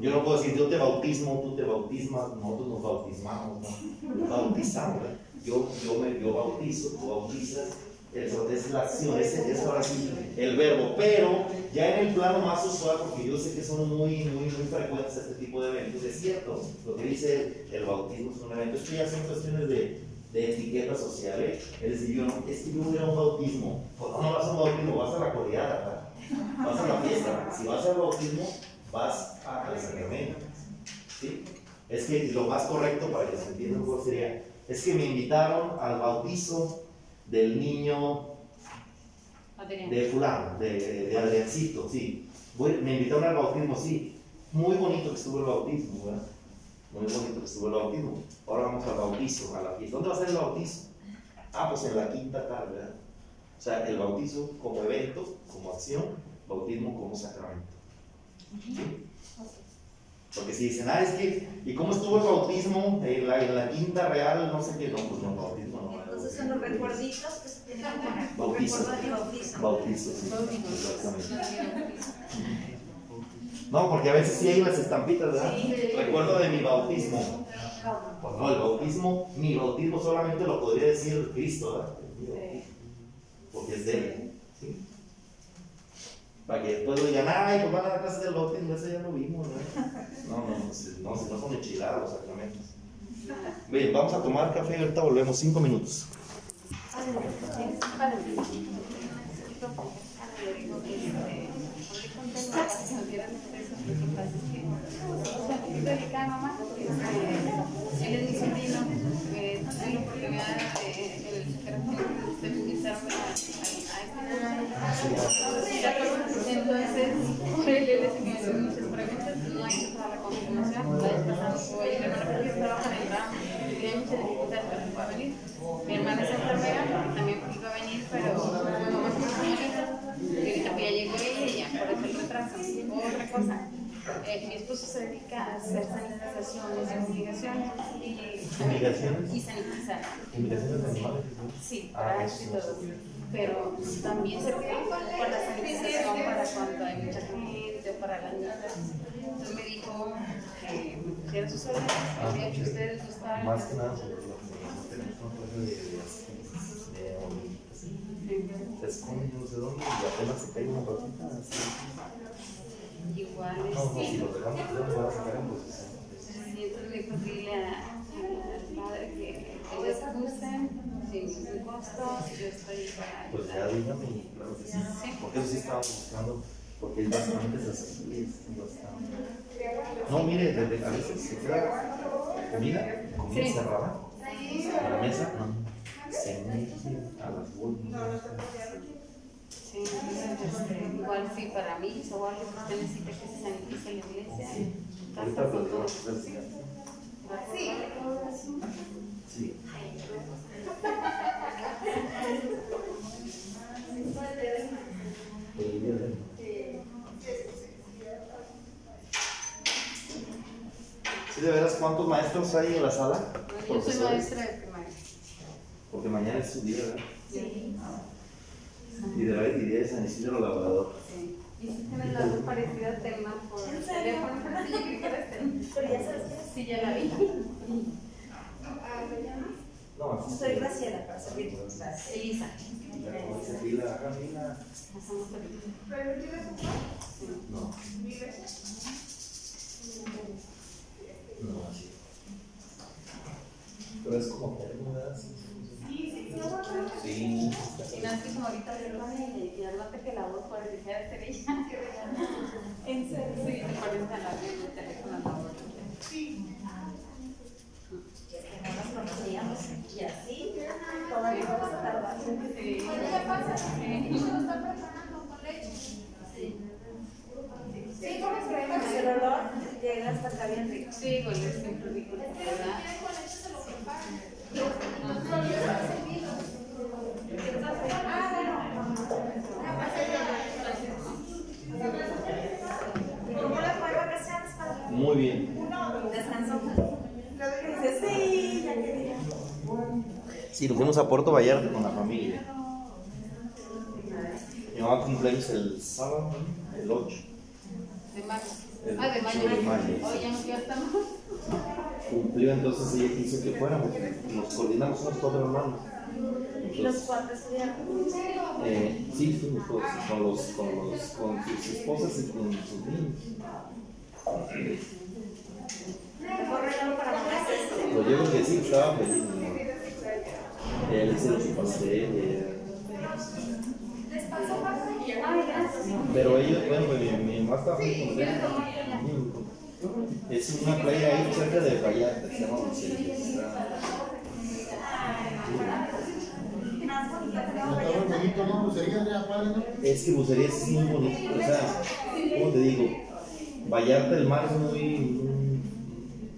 Yo no puedo decir, yo te bautismo, tú te bautismas, nosotros nos bautismamos, ¿no? Nos bautizamos, ¿verdad? Yo, yo, me, yo bautizo, tú bautizas, es la acción, ese es ahora sí el verbo. Pero ya en el plano más usual, porque yo sé que son muy, muy, muy frecuentes este tipo de eventos, es cierto, lo que dice el bautismo es un evento, esto ya son cuestiones de, de etiqueta social, ¿eh? Es decir, yo no, es que yo voy a un bautismo, pues no, vas a un bautismo, vas a la coleada, vas a la fiesta, si vas al bautismo, vas al sacramento, ¿sí? Es que lo más correcto para que se entienda mejor sería, es que me invitaron al bautizo del niño de fulano, de, de Adriancito, sí. Voy- me invitaron al bautismo, sí. Muy bonito que estuvo el bautismo, ¿verdad? Muy bonito que estuvo el bautismo. Ahora vamos al bautizo, a la fiesta. ¿Dónde va a ser el bautizo? Ah, pues en la quinta tarde, ¿verdad? O sea, el bautizo como evento, como acción, bautismo como sacramento. ¿Sí? Porque si dicen, ah, es que, ¿y cómo estuvo el bautismo en la, en la quinta real? No sé qué, no, pues no, bautismo no. Entonces son los recuerditos que se tienen que poner. Bautizo. Recuerdo de bautizo. Bautizo, sí. Exactamente. No, porque a veces sí hay las estampitas, ¿verdad? Recuerdo de mi bautismo. Pues no, el bautismo, mi bautismo solamente lo podría decir Cristo, ¿verdad? Porque es de él. Para que después lo digan, ay, pues van a la clase del bautismo, ese ya lo vimos, ¿verdad? No, no, no, si no, si no son enchiladas los sacramentos. Bien, vamos a tomar café y ahorita volvemos, cinco minutos. Por él él es el que me hace muchas preguntas, no hay que para la confirmación, la vez pasada no mi hermana porque trabaja en el ramo, tiene muchas dificultades para que pueda venir. Mi hermana es enfermera, también iba a venir, pero como más señorita, y ahorita que ya llegó ella y ya por eso el retraso. Otra cosa, eh, mi esposo se dedica a hacer sanitizaciones y fumigaciones y, ¿Fumigaciones? y sanitizar. Invitaciones de animales. Sí, Ah, para eso y no todo. Pero también se preocupa por la sanitización para cuando hay mucha gente, para las niñas. Entonces me dijo que me pusiera sus órdenes, que de hecho ustedes gustaban. Más que nada lo que. Se esconden no sé dónde y apenas se cae una patita así. Igual, No, no, si este, lo dejamos, ya nos van a sacar en posición. sí, entonces le dijo dile a- al padre que que les gusten, sin ningún costo, yo estoy para Pues ya dígame, y claro que sí. Porque eso sí estábamos buscando, porque es básicamente es así. es bastante. No, mire, desde a veces se queda comida, comida Sí. cerrada, a la mesa, no. Se mete a las bolsas. Sí, este, igual sí, para mí, o algo que usted necesita que se sanitice la iglesia, casa, con todo. a hacer. Sí. ¿Sí de veras cuántos maestros hay en la sala? Yo soy maestra de primaria. Porque mañana es su día, ¿verdad? Sí. Y de la y de San Isidro Labrador. Sí. Y si tienes la voz parecida a Telma por teléfono, pero sí, yo creí que eras Telma. Pero ya sabes que Sí, ya la vi. No, así soy Graciela para servirte. Gracias. Elisa. Camila, Camila. Hacemos el- No. No, así. Pero es como termo, ¿verdad? Sí, sí, sí. Sí. Y no es que como ahorita le y nota que la voz parecía ser ella. En serio. Sí, se parece a la de teléfono la voz. No nos conocíamos. Y así, todavía vamos a tardar. Sí. Sí, que el Muy bien. Sí, ya quería. Sí, nos fuimos a Puerto Vallarta con la familia. Mi mamá cumpleaños el sábado, el 8. De mayo. El Ah, de mayo. Hoy ya. Cumplió, entonces ella quiso que fuéramos. Nos coordinamos unos cuatro hermanos. ¿Y los cuatro estudiaron? Eh, sí, fuimos todos, con, los, con, los, con sus esposas y con sus niños. Pues yo creo que sí, estaba feliz. le hicieron su pastel. Ay, gracias. Pero ellos, bueno, pues, mi, mamá estaba muy. Es una playa ahí cerca de Vallarta, se llama. Está- está. Es que Bucerías es muy bonito, o sea, ¿cómo te digo? Vallarta, el mar es muy. muy-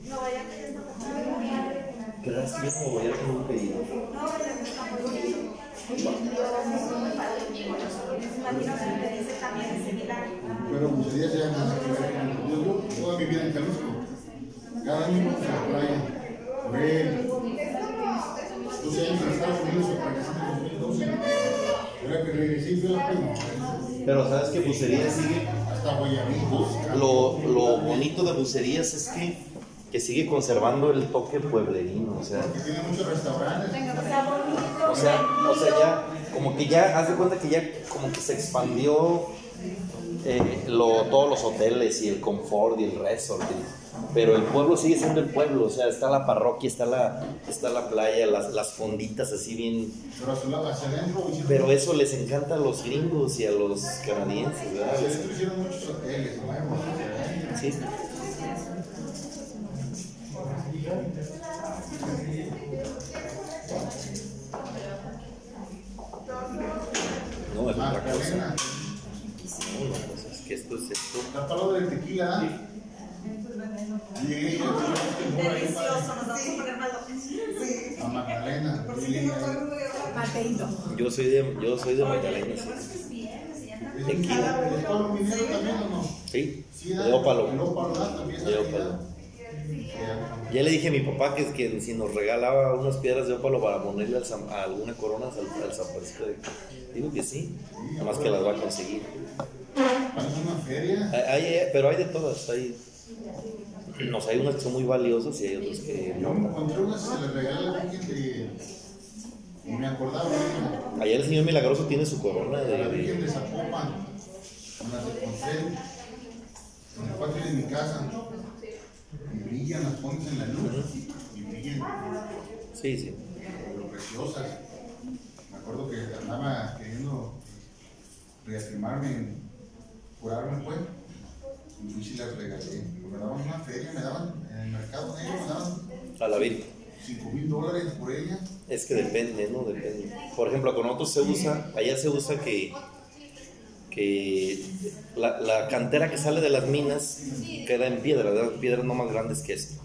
No vaya a pedir no ¿Qué das? Yo como Vallarta nunca he ido. No, vaya a está muy bonito. Yo, muy padre. Imagino que me dice también es similar. Pero sería ya nada que ver. Yo, yo toda mi vida en Jalisco. Cada año a la playa. Fue 12 años en Estados Unidos, regresé en 2012. Era que regresé y fui a la playa. Pero sabes que Bucerías sigue. Hasta Guayabitos. Lo, lo bonito de Bucerías es que, que sigue conservando el toque pueblerino, o sea. Que tiene muchos restaurantes. O sea, o sea, ya, como que ya, haz de cuenta que ya como que se expandió eh, lo, todos los hoteles y el confort y el resort. y- pero el pueblo sigue siendo el pueblo, o sea, está la parroquia, está la, está la playa, las, las fonditas así bien. Pero eso les encanta a los gringos y a los canadienses, ¿verdad? Sí. Está lo del tequila. ¿eh? Llegué Delicioso, nos vamos a poner más locos. a Magdalena. Llegué ahí. Yo soy de, yo soy de Magdalena, sí. Tequila. ¿Es Pablo Minero también o no? Sí, Sí, de ópalo. El ópalo, ¿verdad? También De ópalo. Ya le dije a mi papá que, que si nos regalaba unas piedras de ópalo para ponerle al San- a alguna corona al, al San Francisco de Digo que sí, nada más que las va a conseguir. Parece una feria. Hay- hay- pero hay de todas, hay, no hay unas que son muy valiosas y hay otras que Yo me no. encontré unas que se les regalé a la Virgen de. Y me acordaba Allá el señor Milagroso tiene su corona de, la Virgen de Zapopan. Me las encontré en el patio de mi casa. Y brillan, las pones en la luz. Y brillan. sí, sí. pero preciosas. Me acuerdo que andaba queriendo reafirmarme, curarme, pues. Y fui y las regalé. Me daban una feria, me daban en el mercado negro, me daban A la Virgen. 5 mil dólares por ella. Es que depende, ¿no? Depende. Por ejemplo, con otros se usa, allá se usa que, que la, la cantera que sale de las minas queda en piedra, piedras no más grandes que esto.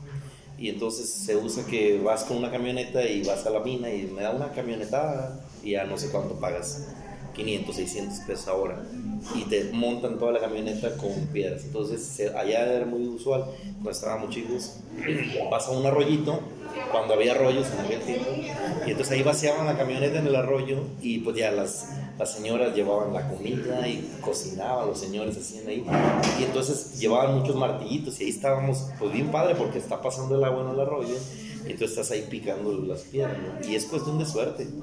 Y entonces se usa que vas con una camioneta y vas a la mina y me da una camionetada y ya no sé cuánto pagas, 500, 600 pesos ahora. Y te montan toda la camioneta con piedras. Entonces allá era muy usual, cuando estábamos chicos, vas a un arroyito, cuando había arroyos en aquel tiempo, y entonces ahí vaciaban la camioneta en el arroyo y pues ya las, las señoras llevaban la comida y cocinaban, los señores hacían ahí, y entonces llevaban muchos martillitos y ahí estábamos pues bien padre porque está pasando el agua en el arroyo y entonces estás ahí picando las piedras ¿no? y es cuestión de suerte.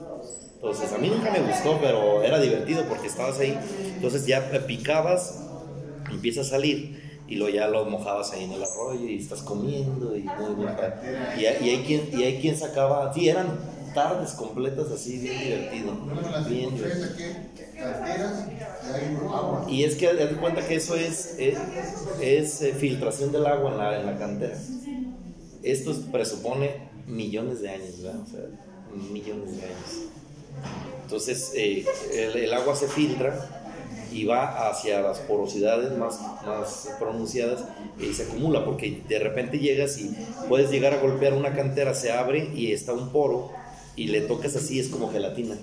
Entonces a mí nunca me gustó, pero era divertido porque estabas ahí, entonces ya picabas, empieza a salir y luego ya lo mojabas ahí en el arroyo y estás comiendo y y, hay- y hay quien y hay quien sacaba sí eran tardes completas así, bien divertido. Bien divertido. y es que haz cuenta que eso es, es, es, eh, filtración del agua en la, en la cantera. Esto es- presupone millones de años, ¿verdad? O sea, millones de años. Entonces, eh, el, el agua se filtra y va hacia las porosidades más, más pronunciadas y se acumula, porque de repente llegas y puedes llegar a golpear una cantera, se abre y está un poro y le tocas así, es como gelatina.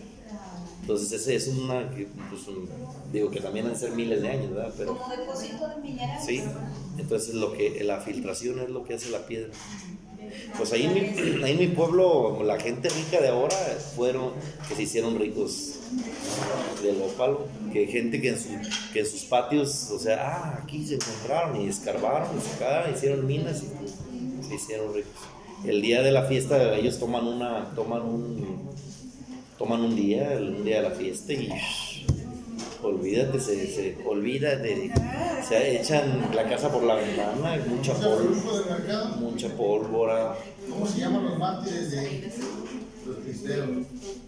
Entonces, ese es una, pues, un- digo que también han de ser miles de años, ¿verdad? Pero, Como depósito de mineral. Sí, entonces lo que la filtración es lo que hace la piedra. Pues ahí en, mi, ahí en mi pueblo, la gente rica de ahora fueron que se hicieron ricos del ópalo, que gente que en, su- que en sus patios, o sea, ah, aquí se encontraron y escarbaron y sacaron, hicieron minas y se hicieron ricos. El día de la fiesta ellos toman una, toman un, toman un día, un día de la fiesta y olvídate, se, se olvídate, se echan la casa por la ventana, mucha pólvora, mucha pólvora. ¿cómo se llaman los mártires de los cristeros?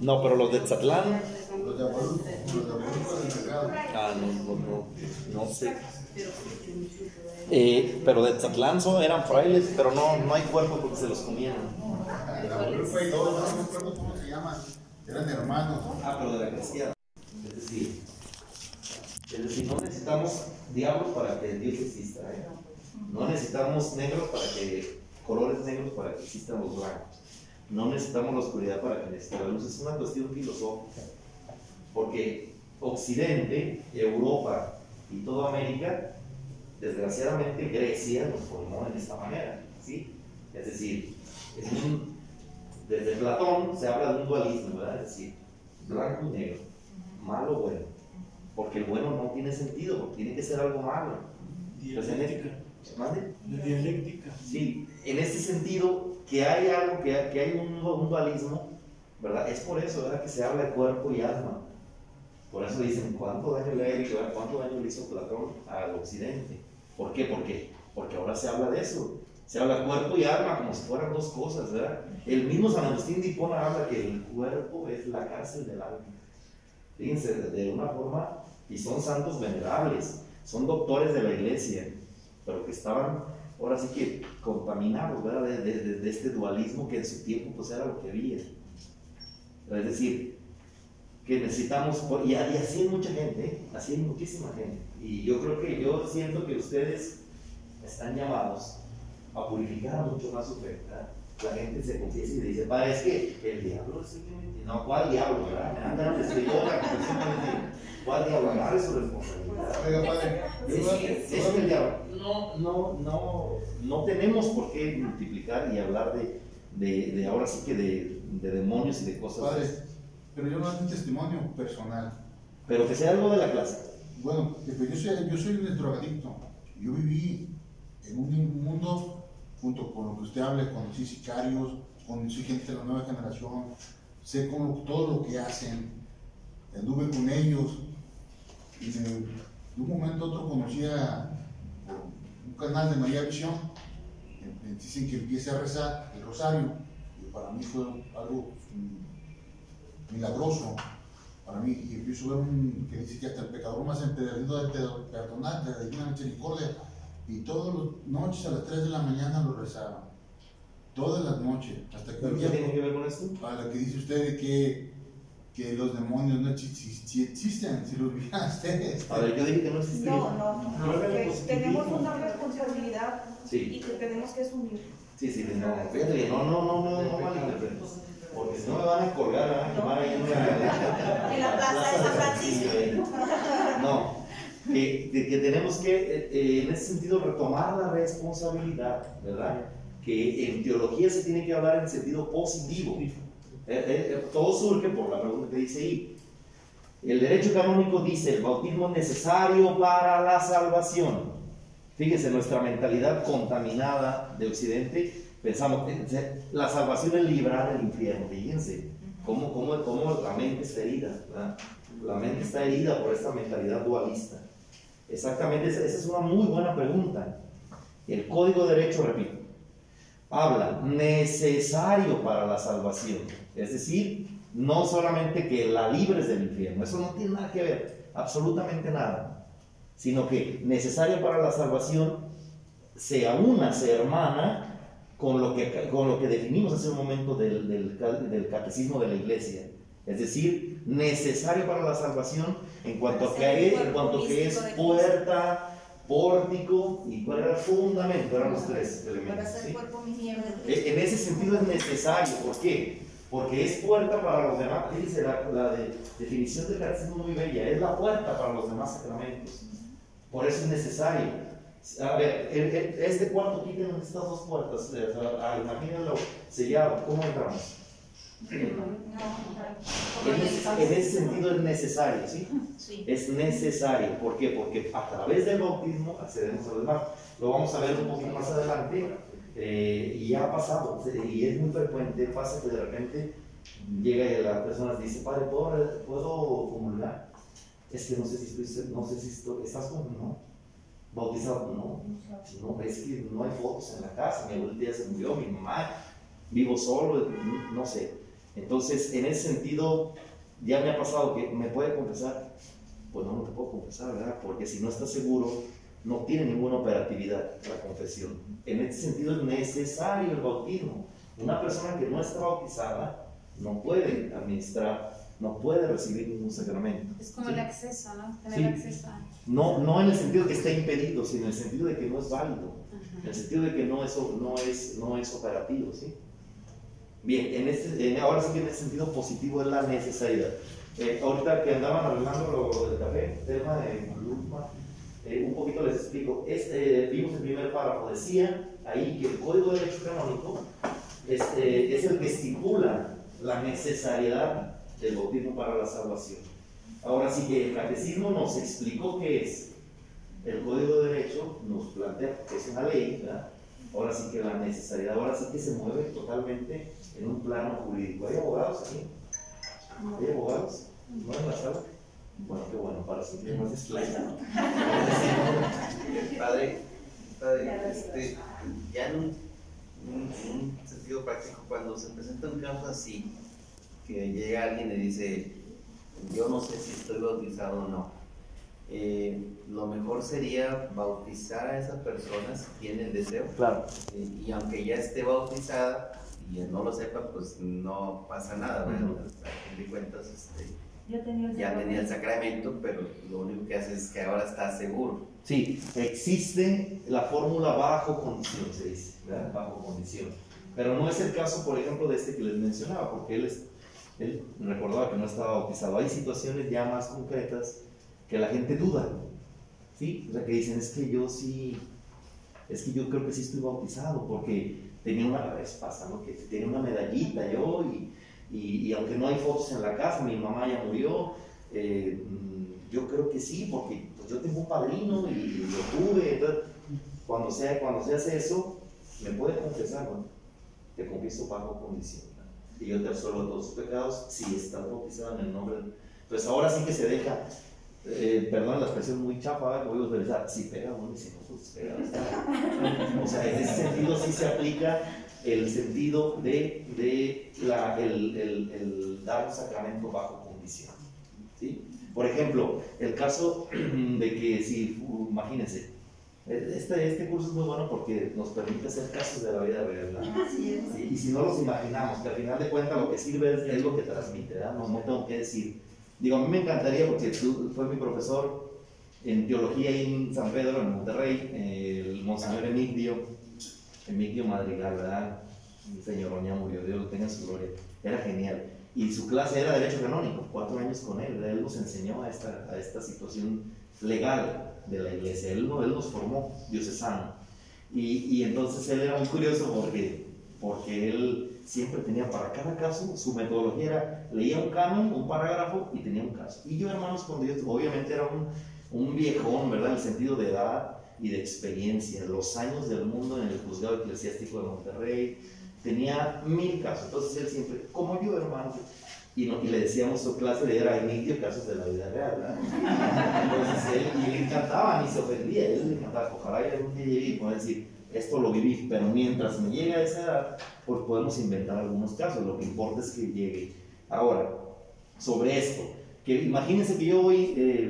No, pero los de Tzatlán, Los de Agualuco, los de Agualuco del mercado. ah, no, no, no, no sé. Eh, pero de Tzatlán son- eran frailes, pero no, no hay cuerpo porque se los comían. Cómo se llaman. Eran hermanos. Ah, pero de la cristiana. Es decir, es decir, no necesitamos diablos para que Dios exista. ¿eh? No necesitamos negros para que, colores negros para que existan los blancos. No necesitamos la oscuridad para que exista la luz. Es una cuestión filosófica. Porque Occidente, Europa y toda América, desgraciadamente Grecia nos formó en esta manera. ¿sí? Es decir, es un- desde Platón se habla de un dualismo, ¿verdad? Es decir, blanco y negro, malo o bueno. Porque el bueno no tiene sentido, porque tiene que ser algo malo. Pues este- ¿Mande? La dialéctica. Sí, en este sentido, que hay algo, que hay, que hay un, un dualismo, ¿verdad? Es por eso, ¿verdad? Que se habla de cuerpo y alma. Por eso dicen, ¿cuánto daño le ha hecho, cuánto daño le hizo Platón al occidente? ¿Por qué? Porque, porque ahora se habla de eso. Se habla cuerpo y alma como si fueran dos cosas, ¿verdad? El mismo San Agustín de Hipona habla que el cuerpo es la cárcel del alma. Fíjense, de, una forma, y son santos venerables, son doctores de la iglesia, pero que estaban ahora sí que contaminados, ¿verdad? De, de- de- este dualismo que en su tiempo pues era lo que había. Es decir, que necesitamos, y así hay mucha gente, ¿eh? así hay muchísima gente. Y yo creo que yo siento que ustedes están llamados a purificar mucho más su fe. ¿verdad? La gente se confiesa y dice, padre, es que el diablo es el que me-". No, ¿cuál diablo? ¿verdad? Anda, no, es que yo la confesión no les digo, ¿Cuál diablo? Agarre su responsabilidad. Oiga, padre, Es es el diablo, no, no, no, no tenemos por qué multiplicar y hablar de, de, de ahora sí que de, de demonios y de cosas. padre, pero yo no doy un testimonio personal. Pero que sea algo de la clase. Bueno, eh, pues yo soy, yo soy un drogadicto. Yo viví en un mundo, junto con lo que usted habla, conocí sicarios, conocí gente de la nueva generación, sé cómo, todo lo que hacen, anduve con ellos. Y de, de un momento a otro conocí a un canal de María Visión. Dicen que empiece a rezar el rosario. Y para mí fue algo milagroso para mí, y empiezo a ver un, que dice que hasta el pecador más empedernido de perdonar, de la misericordia, y todas las noches a las 3 de la mañana lo rezaba, todas las noches, hasta que ¿Pero un qué día, tiene que ver con esto? para lo que dice usted de que, que los demonios no si, existen, si los vieran ustedes. A ver, yo dije que no existía. No, no, no, No, que positivismo. tenemos una responsabilidad y Sí, que tenemos que asumir. sí, sí, no, fíjate no, no, no, no, no malinterpretes. Porque si no me van a colgar, me van a quemar ahí en una. En la plaza de San Francisco. No, que, de que tenemos que, eh, eh, en ese sentido, retomar la responsabilidad, ¿verdad? Que en teología se tiene que hablar en sentido positivo. Eh, eh, eh, todo surge por la pregunta que dice ahí. El derecho canónico dice, el bautismo es necesario para la salvación. Fíjese, nuestra mentalidad contaminada de Occidente, pensamos que la salvación es librar del infierno. Fíjense, cómo, cómo, cómo la mente está herida. ¿verdad? La mente está herida por esta mentalidad dualista. Exactamente, esa, es una muy buena pregunta. El Código de Derecho, repito, habla necesario para la salvación. Es decir, no solamente que la libres del infierno, eso no tiene nada que ver, absolutamente nada, sino que necesario para la salvación se aúna, se hermana con lo que, con lo que definimos hace un momento del, del, del catecismo de la iglesia. Es decir, necesario para la salvación en cuanto a que, es, en cuanto que es puerta, pórtico y cuál era el fundamento, eran los tres elementos. ¿sí? En ese sentido es necesario, ¿por qué? Porque es puerta para los demás, dice la, la de, definición del catecismo muy bella, es la puerta para los demás sacramentos. Por eso es necesario. A ver, el, el, este cuarto aquí tiene estas dos puertas, ah, imagínenlo sellado, ¿cómo entramos? En ese, en ese, sentido es necesario, ¿sí? Sí. Es necesario. ¿Por qué? Porque a través del bautismo accedemos a los demás. Lo vamos a ver un poquito más adelante. Eh, y ha pasado, y es muy frecuente, pasa que de repente llega y la persona dice, Padre, ¿puedo, ¿puedo comulgar? Es que no sé si estoy, no sé si estoy, ¿estás con, no? ¿Bautizado? No. No, es que no hay fotos en la casa, mi abuelita ya se murió, mi mamá, vivo solo, no sé. Entonces, en ese sentido, ya me ha pasado que me puede confesar. Pues no, no te puedo confesar, ¿verdad? Porque si no estás seguro, no tiene ninguna operatividad la confesión. En este sentido es necesario el bautismo. Una persona que no está bautizada no puede administrar, no puede recibir ningún sacramento. Es como ¿sí? el acceso, ¿no? Tener Sí. acceso a... No, no en el sentido que está impedido, sino en el sentido de que no es válido, en el sentido de que no es, no es, no es operativo, ¿sí? Bien, en este, en- ahora sí que en el sentido positivo es la necesidad. Eh, ahorita que andaban arreglando lo, del café, tema de Luma, eh, un poquito les explico. Este, vimos el primer párrafo, decía ahí que el Código de Derecho Canónico este, es el que estipula la necesariedad del bautismo para la salvación. Ahora sí que el catecismo nos explicó qué es. El Código de Derecho nos plantea que es una ley, ¿verdad? Ahora sí que la necesidad, ahora sí que se mueve totalmente en un plano jurídico. ¿Hay abogados aquí? ¿Hay abogados? ¿No en la sala? Bueno, qué bueno, para sentir más explayado. Padre, padre este, ya en un, un- un sentido práctico, cuando se presenta un caso así, que llega alguien y dice, yo no sé si estoy bautizado o no, eh, lo mejor sería bautizar a esa persona si tiene el deseo. Claro. Eh, y aunque ya esté bautizada y él no lo sepa, pues no pasa nada, ¿verdad? A fin de cuentas, este, Yo tenía el ya tenía el sacramento, pero lo único que hace es que ahora está seguro. Sí, existe la fórmula bajo condición, se dice, ¿verdad? Bajo condición. Pero no es el caso, por ejemplo, de este que les mencionaba, porque él, es- él recordaba que no estaba bautizado. Hay situaciones ya más concretas que la gente duda, ¿sí? O sea, que dicen, es que yo sí, es que yo creo que sí estoy bautizado, porque tenía una, vez pasa, ¿no? Que tenía una medallita yo, y, y, y aunque no hay fotos en la casa, mi mamá ya murió, eh, mm, yo creo que sí, porque pues, yo tengo un padrino y lo tuve, entonces, cuando, sea, cuando se hace eso, me puede confesar, bueno, te confieso bajo condición, ¿no? y yo te de todos tus pecados si estás bautizado en el nombre. Entonces ahora sí que se deja, eh, perdón la expresión muy que voy a utilizar, si pega uno y si no, pues pega. O sea, en ese sentido sí se aplica el sentido de, de la, el, el, el dar un sacramento bajo condición. ¿sí? Por ejemplo, el caso de que si, uh, imagínense, este, este curso es muy bueno porque nos permite hacer casos de la vida real. Y, y si no los imaginamos, que al final de cuentas lo que sirve es, es lo que transmite, ¿verdad? No, no tengo que decir. Digo, a mí me encantaría, porque fue mi profesor en teología en San Pedro, en Monterrey, el Monseñor Emigdio, Emigdio Madrigal, ¿verdad? El señor Oña murió, Dios lo tenga en su gloria. Era genial. Y su clase era Derecho Canónico, cuatro años con él. Él nos enseñó a esta, a esta situación legal de la iglesia, él, él nos formó diocesano. Y, y entonces él era muy curioso porque, porque él siempre tenía para cada caso, su metodología era, leía un canon, un parágrafo y tenía un caso. Y yo, hermanos, con Dios, obviamente era un, un viejón, ¿verdad? En el sentido de edad y de experiencia, los años del mundo en el juzgado eclesiástico de Monterrey, tenía mil casos. Entonces él siempre, como yo, hermano, y, no- y le decíamos su clase de era inicio casos de la vida real, ¿verdad? Entonces él, y le encantaba, ni se ofendía, él le encantaba, ojalá y algún día llegue y pueda decir, esto lo viví, pero mientras me llegue a esa edad, pues podemos inventar algunos casos, lo que importa es que llegue. Ahora, sobre esto, que imagínense que yo voy eh,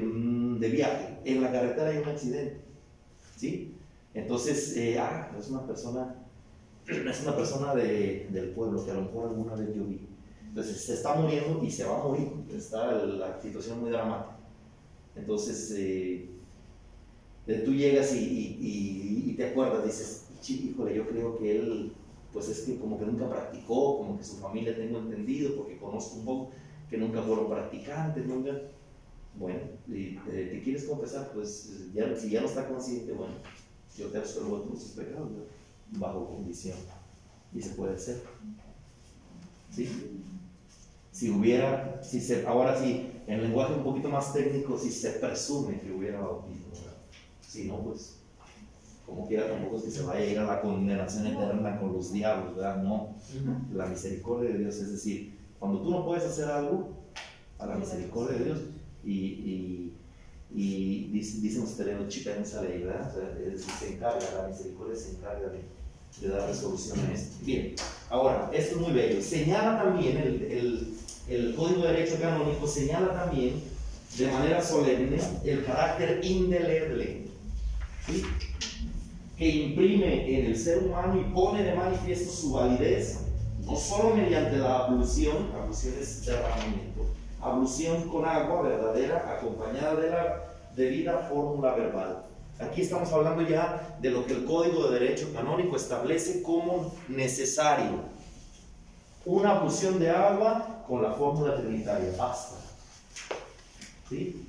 de viaje, en la carretera hay un accidente, ¿sí? Entonces, eh, ah, es una persona, es una persona de- del pueblo que a lo mejor alguna vez yo vi. Entonces, se está muriendo y se va a morir, está la situación muy dramática. Entonces, eh, tú llegas y, y- y- y te acuerdas, dices, "Chi, híjole, yo creo que él, pues es que como que nunca practicó, como que su familia tengo entendido, porque conozco un poco que nunca fueron practicantes, nunca. Bueno, y, eh, ¿te quieres confesar? Pues ya, si ya no está consciente, bueno, yo te absuelvo de tus pecados, ¿no? bajo condición. Y se puede hacer. ¿Sí? Si hubiera, si se, ahora sí, en lenguaje un poquito más técnico, si se presume que hubiera bautismo, ¿verdad? Si no, pues, como quiera, tampoco es que se vaya a ir a la condenación eterna con los diablos, ¿verdad? No, la misericordia de Dios, es decir, cuando tú no puedes hacer algo, a la misericordia de Dios, y, y, y dice- dicen ustedes, chipensa ley, ¿verdad? O sea, es decir, se encarga, la misericordia se encarga de, de dar resolución a esto. Bien, ahora, esto es muy bello. Señala también el, el, el Código de Derecho Canónico, señala también de manera solemne el carácter indeleble, ¿sí? Que imprime en el ser humano y pone de manifiesto su validez, no solo mediante la ablución, ablución es derramamiento, ablución con agua verdadera acompañada de la debida fórmula verbal. Aquí estamos hablando ya de lo que el Código de Derecho Canónico establece como necesario. Una ablución de agua con la fórmula trinitaria, basta. ¿Sí?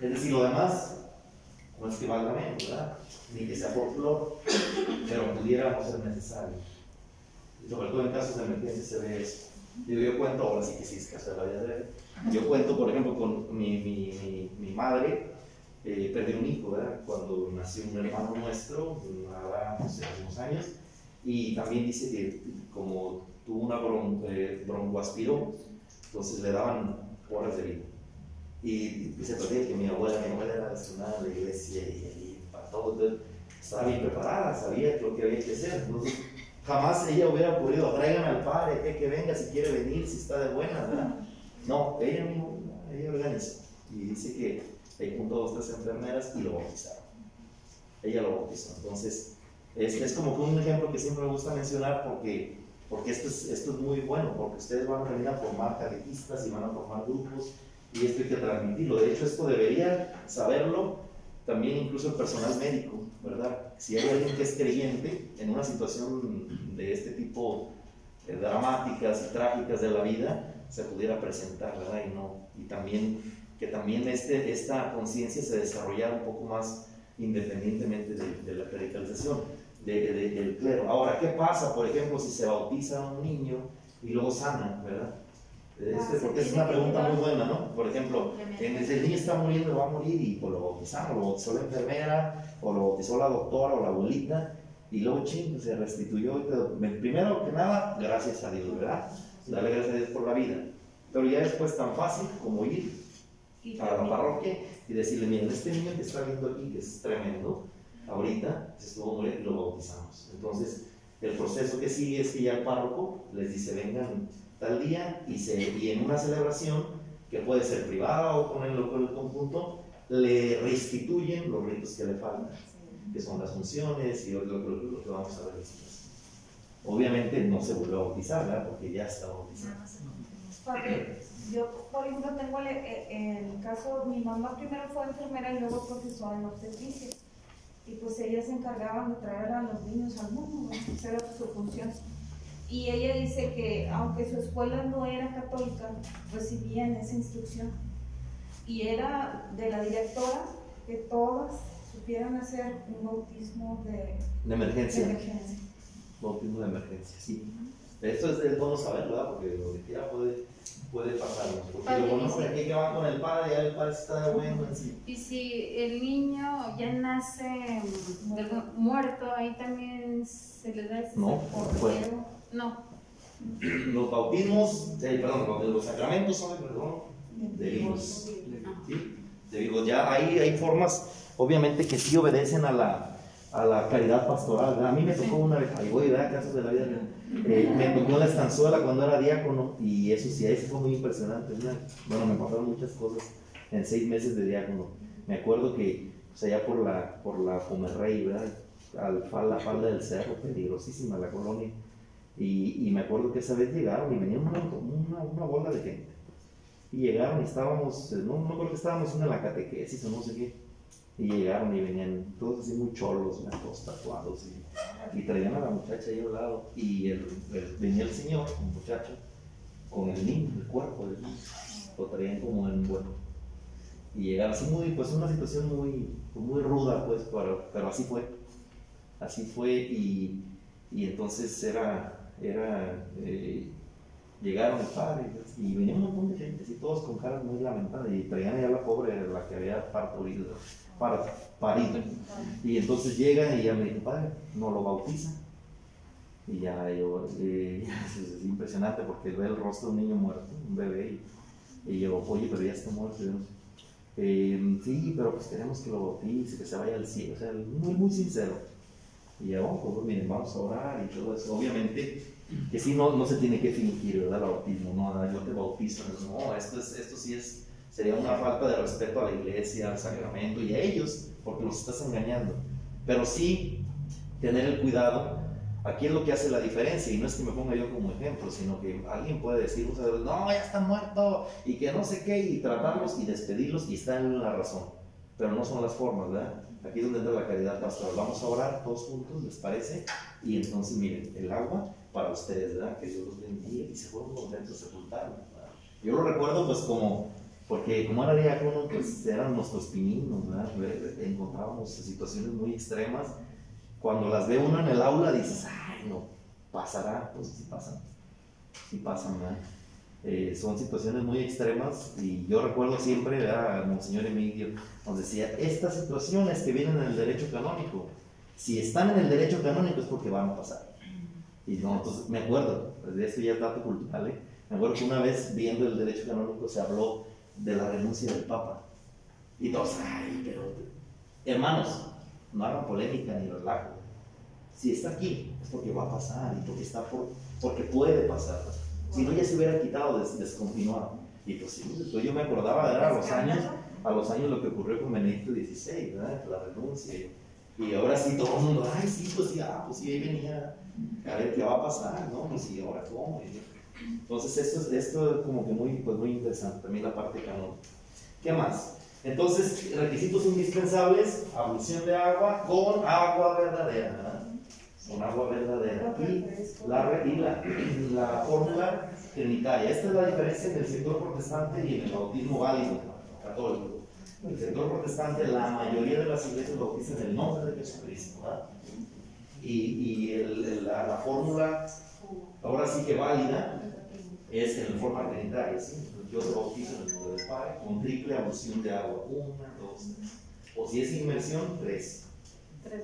Es decir, lo demás no es que valga menos, ¿verdad? Ni que sea por flor, pero pudiera no ser necesario. Y sobre todo en casos de emergencia se ve eso. Yo cuento, ahora sí que sí es caso de la vida real. Yo cuento, por ejemplo, con mi, mi, mi, mi madre, eh, perdió un hijo, ¿verdad? Cuando nació un hermano nuestro, ahora, hace unos años, y también dice que como tuvo una bron, eh, broncoaspiró, entonces le daban horas de vida. Y, y se platica que mi abuela, mi abuela era nacional de la iglesia y, y para todo, entonces estaba bien preparada, sabía lo que había que hacer. Entonces, jamás ella hubiera podido, traigan al padre, que, que venga si quiere venir, si está de buena, ¿verdad? No, ella mismo, ella organizó. Y dice que ahí juntó dos, tres enfermeras y lo bautizaron. Ella lo bautizó. Entonces, es, es como que un ejemplo que siempre me gusta mencionar porque, porque esto, es, esto es muy bueno, porque ustedes van a venir a formar catequistas y van a formar grupos y esto hay que transmitirlo. De hecho, esto debería saberlo también incluso el personal médico, ¿verdad? Si hay alguien que es creyente en una situación de este tipo eh, dramáticas y trágicas de la vida, se pudiera presentar, ¿verdad? Y, no, y también que también este, esta conciencia se desarrollara un poco más independientemente de, la clericalización de- de- del clero. Ahora, ¿qué pasa, por ejemplo, si se bautiza a un niño y luego sana, ¿verdad? Este, porque es una pregunta muy buena, ¿no? Por ejemplo, en el niño está muriendo, va a morir y pues lo bautizamos, lo bautizó la enfermera, o lo bautizó la doctora o la abuelita, y luego ching, se restituyó. Primero que nada, gracias a Dios, ¿verdad? Darle gracias a Dios por la vida. Pero ya después tan fácil como ir a la parroquia y decirle, miren, este niño que está viendo aquí, que es tremendo, ahorita se estuvo muriendo y lo bautizamos. Entonces, el proceso que sigue es que ya el párroco les dice, vengan tal día y, se, y en una celebración, que puede ser privada o con el, con el conjunto, le restituyen los ritos que le faltan, que son las funciones y lo, lo- lo- que vamos a ver después. Obviamente no se vuelve a bautizar, ¿verdad? Porque ya está bautizado. Padre, yo, por ejemplo, tengo el, el caso, mi mamá primero fue enfermera y luego profesora en obstetricia. Y pues ellas se encargaban de traer a los niños al mundo, esa era su función. Y ella dice que aunque su escuela no era católica, recibían esa instrucción. Y era de la directora que todas supieran hacer un bautismo de, De de emergencia. emergencia. Bautismo de emergencia, sí. Esto es, es bueno saber, ¿verdad? Porque donde quiera puede, puede pasarnos. Porque Padre, sí. hombre, aquí que van con el padre, ya el padre está de bueno en sí. Y si el niño ya nace muerto, ahí también se le da ese No. No, Los bautismos, eh, perdón, los, sacramentos son de perdón de vivos. ¿sí? De vivos. Ya hay, hay formas, obviamente, que sí obedecen a la, a la caridad pastoral. ¿verdad? A mí me tocó una vez, ahí voy, ¿verdad? Casos de la vida. Eh, me tocó la estanzuela cuando era diácono y eso sí, eso fue muy impresionante. ¿verdad? Bueno, me pasaron muchas cosas en seis meses de diácono. Me acuerdo que, o sea, ya por la, por la Pomerrey, ¿verdad? Al, la falda del cerro, peligrosísima la colonia. Y, y me acuerdo que esa vez llegaron y venía una, una, bola de gente. Y llegaron y estábamos, eh, no, no acuerdo que estábamos en la catequesis o no sé qué. Y llegaron y venían todos así muy cholos, todos tatuados. Y, traían a la muchacha ahí al lado. Y el, venía el señor, un muchacho, con el niño, el cuerpo del niño. Lo traían como en bueno. Y llegaron así muy, pues una situación muy, muy ruda, pues, pero, pero así fue. Así fue y, y entonces era, era eh, llegaron el padre y venía un montón de gente, así todos con caras muy lamentadas y traían allá a la pobre, la que había parturido, par- parido. Y entonces llegan y ya me dijo, padre, no lo bautiza. Y ya yo, eh, es impresionante porque ve el rostro de un niño muerto, un bebé, y, y yo, oye, pero ya está muerto. Y yo, "Eh, sí, pero pues queremos que lo bautice, que se vaya al cielo, o sea, muy, muy sincero. Y ya, oh, pues miren, vamos a orar y todo eso. Obviamente, que sí, no, no se tiene que fingir, ¿verdad? El bautismo, no, yo te bautizo, no, esto, es, esto sí es, sería una falta de respeto a la iglesia, al sacramento y a ellos, porque los estás engañando. Pero sí, tener el cuidado, aquí es lo que hace la diferencia, y no es que me ponga yo como ejemplo, sino que alguien puede decir, no, ya está muerto, y que no sé qué, y tratarlos y despedirlos, y están en la razón. Pero no son las formas, ¿verdad? Aquí es donde entra la caridad pastoral. Vamos a orar todos juntos, ¿les parece? Y entonces, miren, el agua para ustedes, ¿verdad? Que Dios los bendiga y se fueron contentos a sepultarlo. ¿verdad? Yo lo recuerdo, pues, como, porque como era diácono, pues eran nuestros pininos, ¿verdad? Ve- Encontrábamos situaciones muy extremas. Cuando las ve uno en el aula, dices, ay, no, pasará, pues sí pasan, sí pasan, ¿verdad? Eh, son situaciones muy extremas y yo recuerdo siempre, a Monseñor Emilio nos decía, estas situaciones que vienen en el derecho canónico, si están en el derecho canónico es porque van a pasar. Y no, entonces me acuerdo, pues, esto ya es dato cultural, ¿eh? me acuerdo que una vez viendo el derecho canónico se habló de la renuncia del Papa. Y todos, ay, pero hermanos, no hagan polémica ni relajo. Si está aquí es porque va a pasar y porque está por, porque puede pasar. Si no ya se hubiera quitado, des- descontinuado. Y pues sí, pues yo me acordaba de a los años, a los años lo que ocurrió con Benedicto XVI, ¿verdad? La renuncia. Y ahora sí todo el mundo, ay, sí, pues sí, ah, pues sí, ahí venía a ver qué va a pasar, ¿no? Pues sí, ahora cómo. Entonces esto, es- esto es como que muy, pues muy interesante, también la parte canónica. ¿Qué más? Entonces, requisitos indispensables, ablución de agua con agua verdadera, ¿verdad? Con agua verdadera. Y la, y la, la fórmula trinitaria. Esta es la diferencia entre el sector protestante y en el bautismo válido católico. En el sector protestante, la mayoría de las iglesias bautizan en el nombre de Jesucristo. ¿verdad? Y, y el- el- la, la fórmula, ahora sí que válida, es en forma trinitaria. ¿sí? Yo te bautizo en el nombre del Padre con triple ablución de agua. Una, dos, tres. O si es inmersión, tres.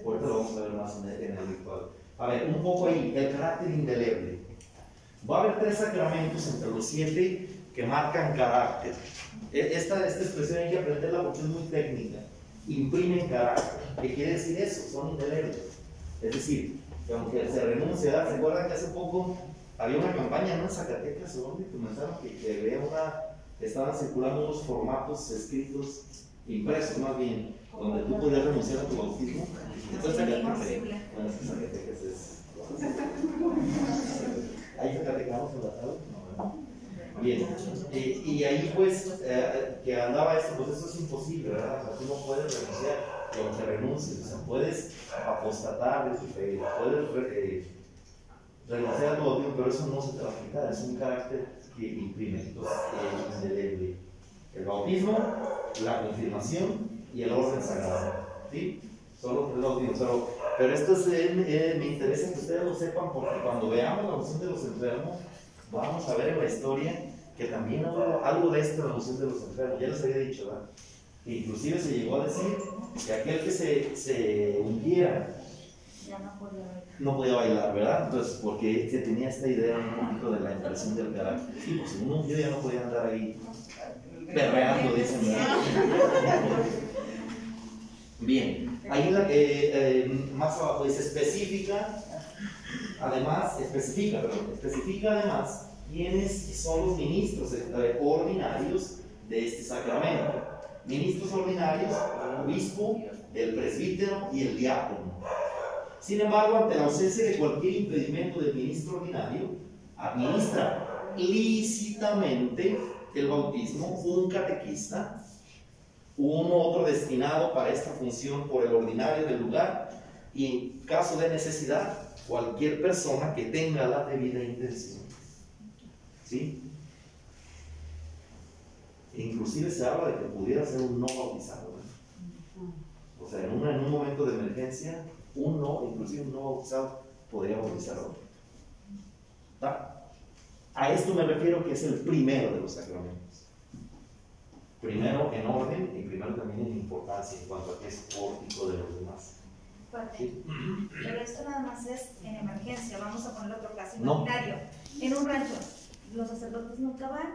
Ahorita lo vamos a ver más en el, ritual. A ver, un poco ahí, el carácter indeleble. Va a haber tres sacramentos entre los siete que marcan carácter. E- Esta, esta expresión hay que aprenderla porque es muy técnica. Imprimen carácter. ¿Qué quiere decir eso? Son indelebles. Es decir, que aunque se renuncia, ¿se acuerdan que hace poco había una campaña ¿no? en Zacatecas donde comenzaron que, que había una, estaban circulando unos formatos escritos, impresos más bien, donde tú podías renunciar a tu bautismo? Entonces Zacatecas, bueno, es que Zacatecas es... ¿Hay en la ¿verdad? Bien, y, y ahí pues eh, que andaba esto, pues eso es imposible, ¿verdad? O sea, tú no puedes renunciar, lo que renuncies, o sea, puedes apostatar de tu fe, puedes eh, renunciar a tu bautismo, pero eso no se te va a quitar, es un carácter que imprime, entonces, eh, indeleble. El bautismo, la confirmación y el orden sagrado, ¿sí? Son los tres bautismos, pero, pero esto es, eh, eh, me interesa que ustedes lo sepan porque cuando veamos la unción de los enfermos, vamos a ver en la historia que también hubo algo de esto en la unción de los enfermos, ya les había dicho, ¿verdad? Inclusive se llegó a decir que aquel que se, se ungiera Ya no podía ver. no podía bailar, ¿verdad? Entonces, porque se tenía esta idea un poquito de la impresión del carácter. Sí, pues si uno ungido ya no podía andar ahí perreando, dicen, ¿verdad? Bien, Ahí la que eh, más abajo dice específica, además, especifica, perdón, especifica además quiénes son los ministros eh, ordinarios de este sacramento. Ministros ordinarios, el obispo, el presbítero y el diácono. Sin embargo, ante la ausencia de cualquier impedimento del ministro ordinario, administra lícitamente el bautismo un catequista, uno otro destinado para esta función por el ordinario del lugar y en caso de necesidad, cualquier persona que tenga la debida intención. ¿Sí? Inclusive se habla de que pudiera ser un no bautizado. O sea, en, en un momento de emergencia, un no, inclusive un no bautizado, podría bautizar a otro. A esto me refiero que es el primero de los sacramentos. Primero en orden y primero también en importancia en cuanto a que es pórtico de los demás. ¿Sí? Pero esto nada más es en emergencia, vamos a poner otro caso No. imaginario. En un rancho, los sacerdotes nunca van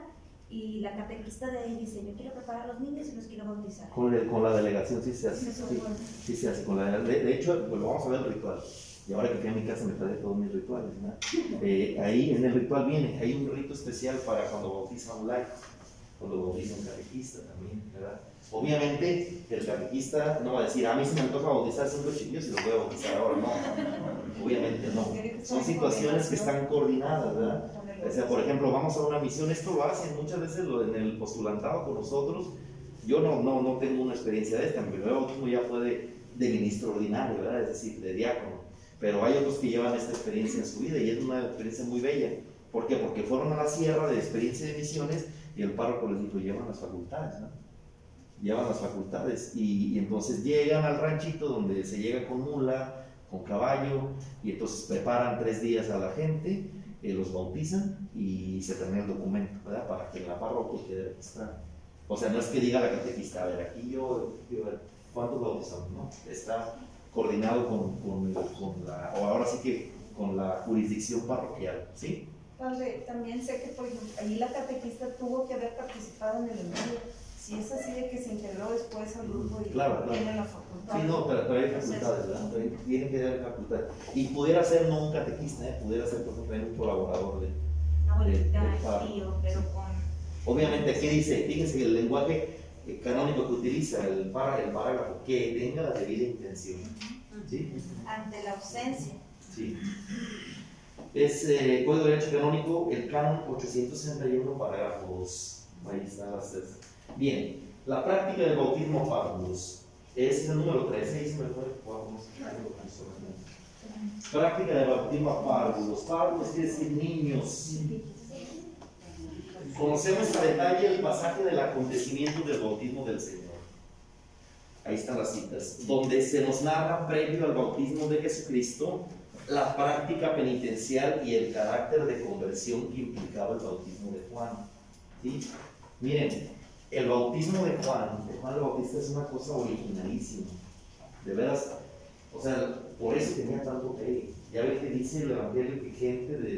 y la catequista de ahí dice, yo quiero preparar a los niños y los quiero bautizar. Con, el- con la delegación sí se hace. Sí, Sí, sí se hace. Con la, de, de hecho, pues vamos a ver el ritual. Y ahora que fui a mi casa me traje todos mis rituales. ¿no? Eh, ahí en el ritual viene, hay un rito especial para cuando bautiza un laico, cuando bautiza un catequista también, ¿verdad? Obviamente el catequista no va a decir, a mí se me antoja bautizar cinco chiquillos y los voy a bautizar ahora, no. Obviamente no. Son situaciones que están coordinadas, ¿verdad? O sea, por ejemplo, vamos a una misión, esto lo hacen muchas veces lo- en el postulantado con nosotros. Yo no, no, no tengo una experiencia de esta, mi primer bautismo ya fue de, de ministro ordinario, ¿verdad? Es decir, de diácono. Pero hay otros que llevan esta experiencia en su vida y es una experiencia muy bella. ¿Por qué? Porque fueron a la sierra de experiencia de misiones y el párroco les dijo, llevan las facultades, ¿no? Llevan las facultades y, y entonces llegan al ranchito donde se llega con mula, con caballo y entonces preparan tres días a la gente eh, los bautizan y se termina el documento, ¿verdad? Para que la parroquia quede registrada. O sea, no es que diga la catequista, a ver, aquí yo, yo, ¿cuántos bautizamos? No, está coordinado con, con, con la, o ahora sí que con la jurisdicción parroquial, ¿sí? Padre, también sé que, por ejemplo, allí la catequista tuvo que haber participado en el envío. Si es así de que se integró después al grupo y Claro, claro. tiene la facultad. Sí, no, pero, pero hay facultades, ¿verdad? Pero tiene que haber facultades. Y pudiera ser no un catequista, ¿eh? pudiera ser, por ejemplo, un colaborador de, Una abuelita, de- de párroco. tío, pero con... Obviamente, aquí dice, fíjense que el lenguaje eh, canónico que utiliza el, para, el parágrafo, que tenga la debida intención. ¿Sí? ante la ausencia. Sí. Es eh, Código de Derecho Canónico, el canon 861, parágrafo 2. Ahí está las tres. Bien, la práctica del bautismo párvulos es el número 13. Ahí se me Práctica del bautismo párvulos. Párvulos quiere decir niños. Conocemos a detalle el pasaje del acontecimiento del bautismo del Señor. Ahí están las citas, donde se nos narra previo al bautismo de Jesucristo la práctica penitencial y el carácter de conversión que implicaba el bautismo de Juan. ¿Sí? Miren, el bautismo de Juan, de Juan el Bautista, es una cosa originalísima. De veras, o sea, por eso tenía tanto fe. Ya ve que dice el Evangelio que gente de,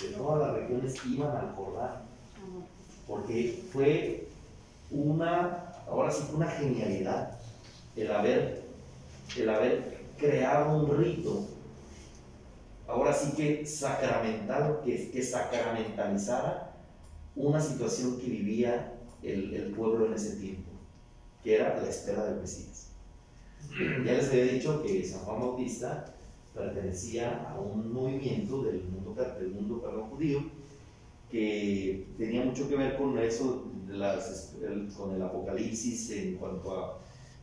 de todas las regiones iban al Jordán. Porque fue una, ahora sí una genialidad el haber, el haber creado un rito, ahora sí que sacramental, que, que sacramentalizara una situación que vivía el, el pueblo en ese tiempo, que era la espera del Mesías. Ya les había dicho que San Juan Bautista pertenecía a un movimiento del mundo, del mundo perdón, judío que tenía mucho que ver con eso, con el apocalipsis en cuanto a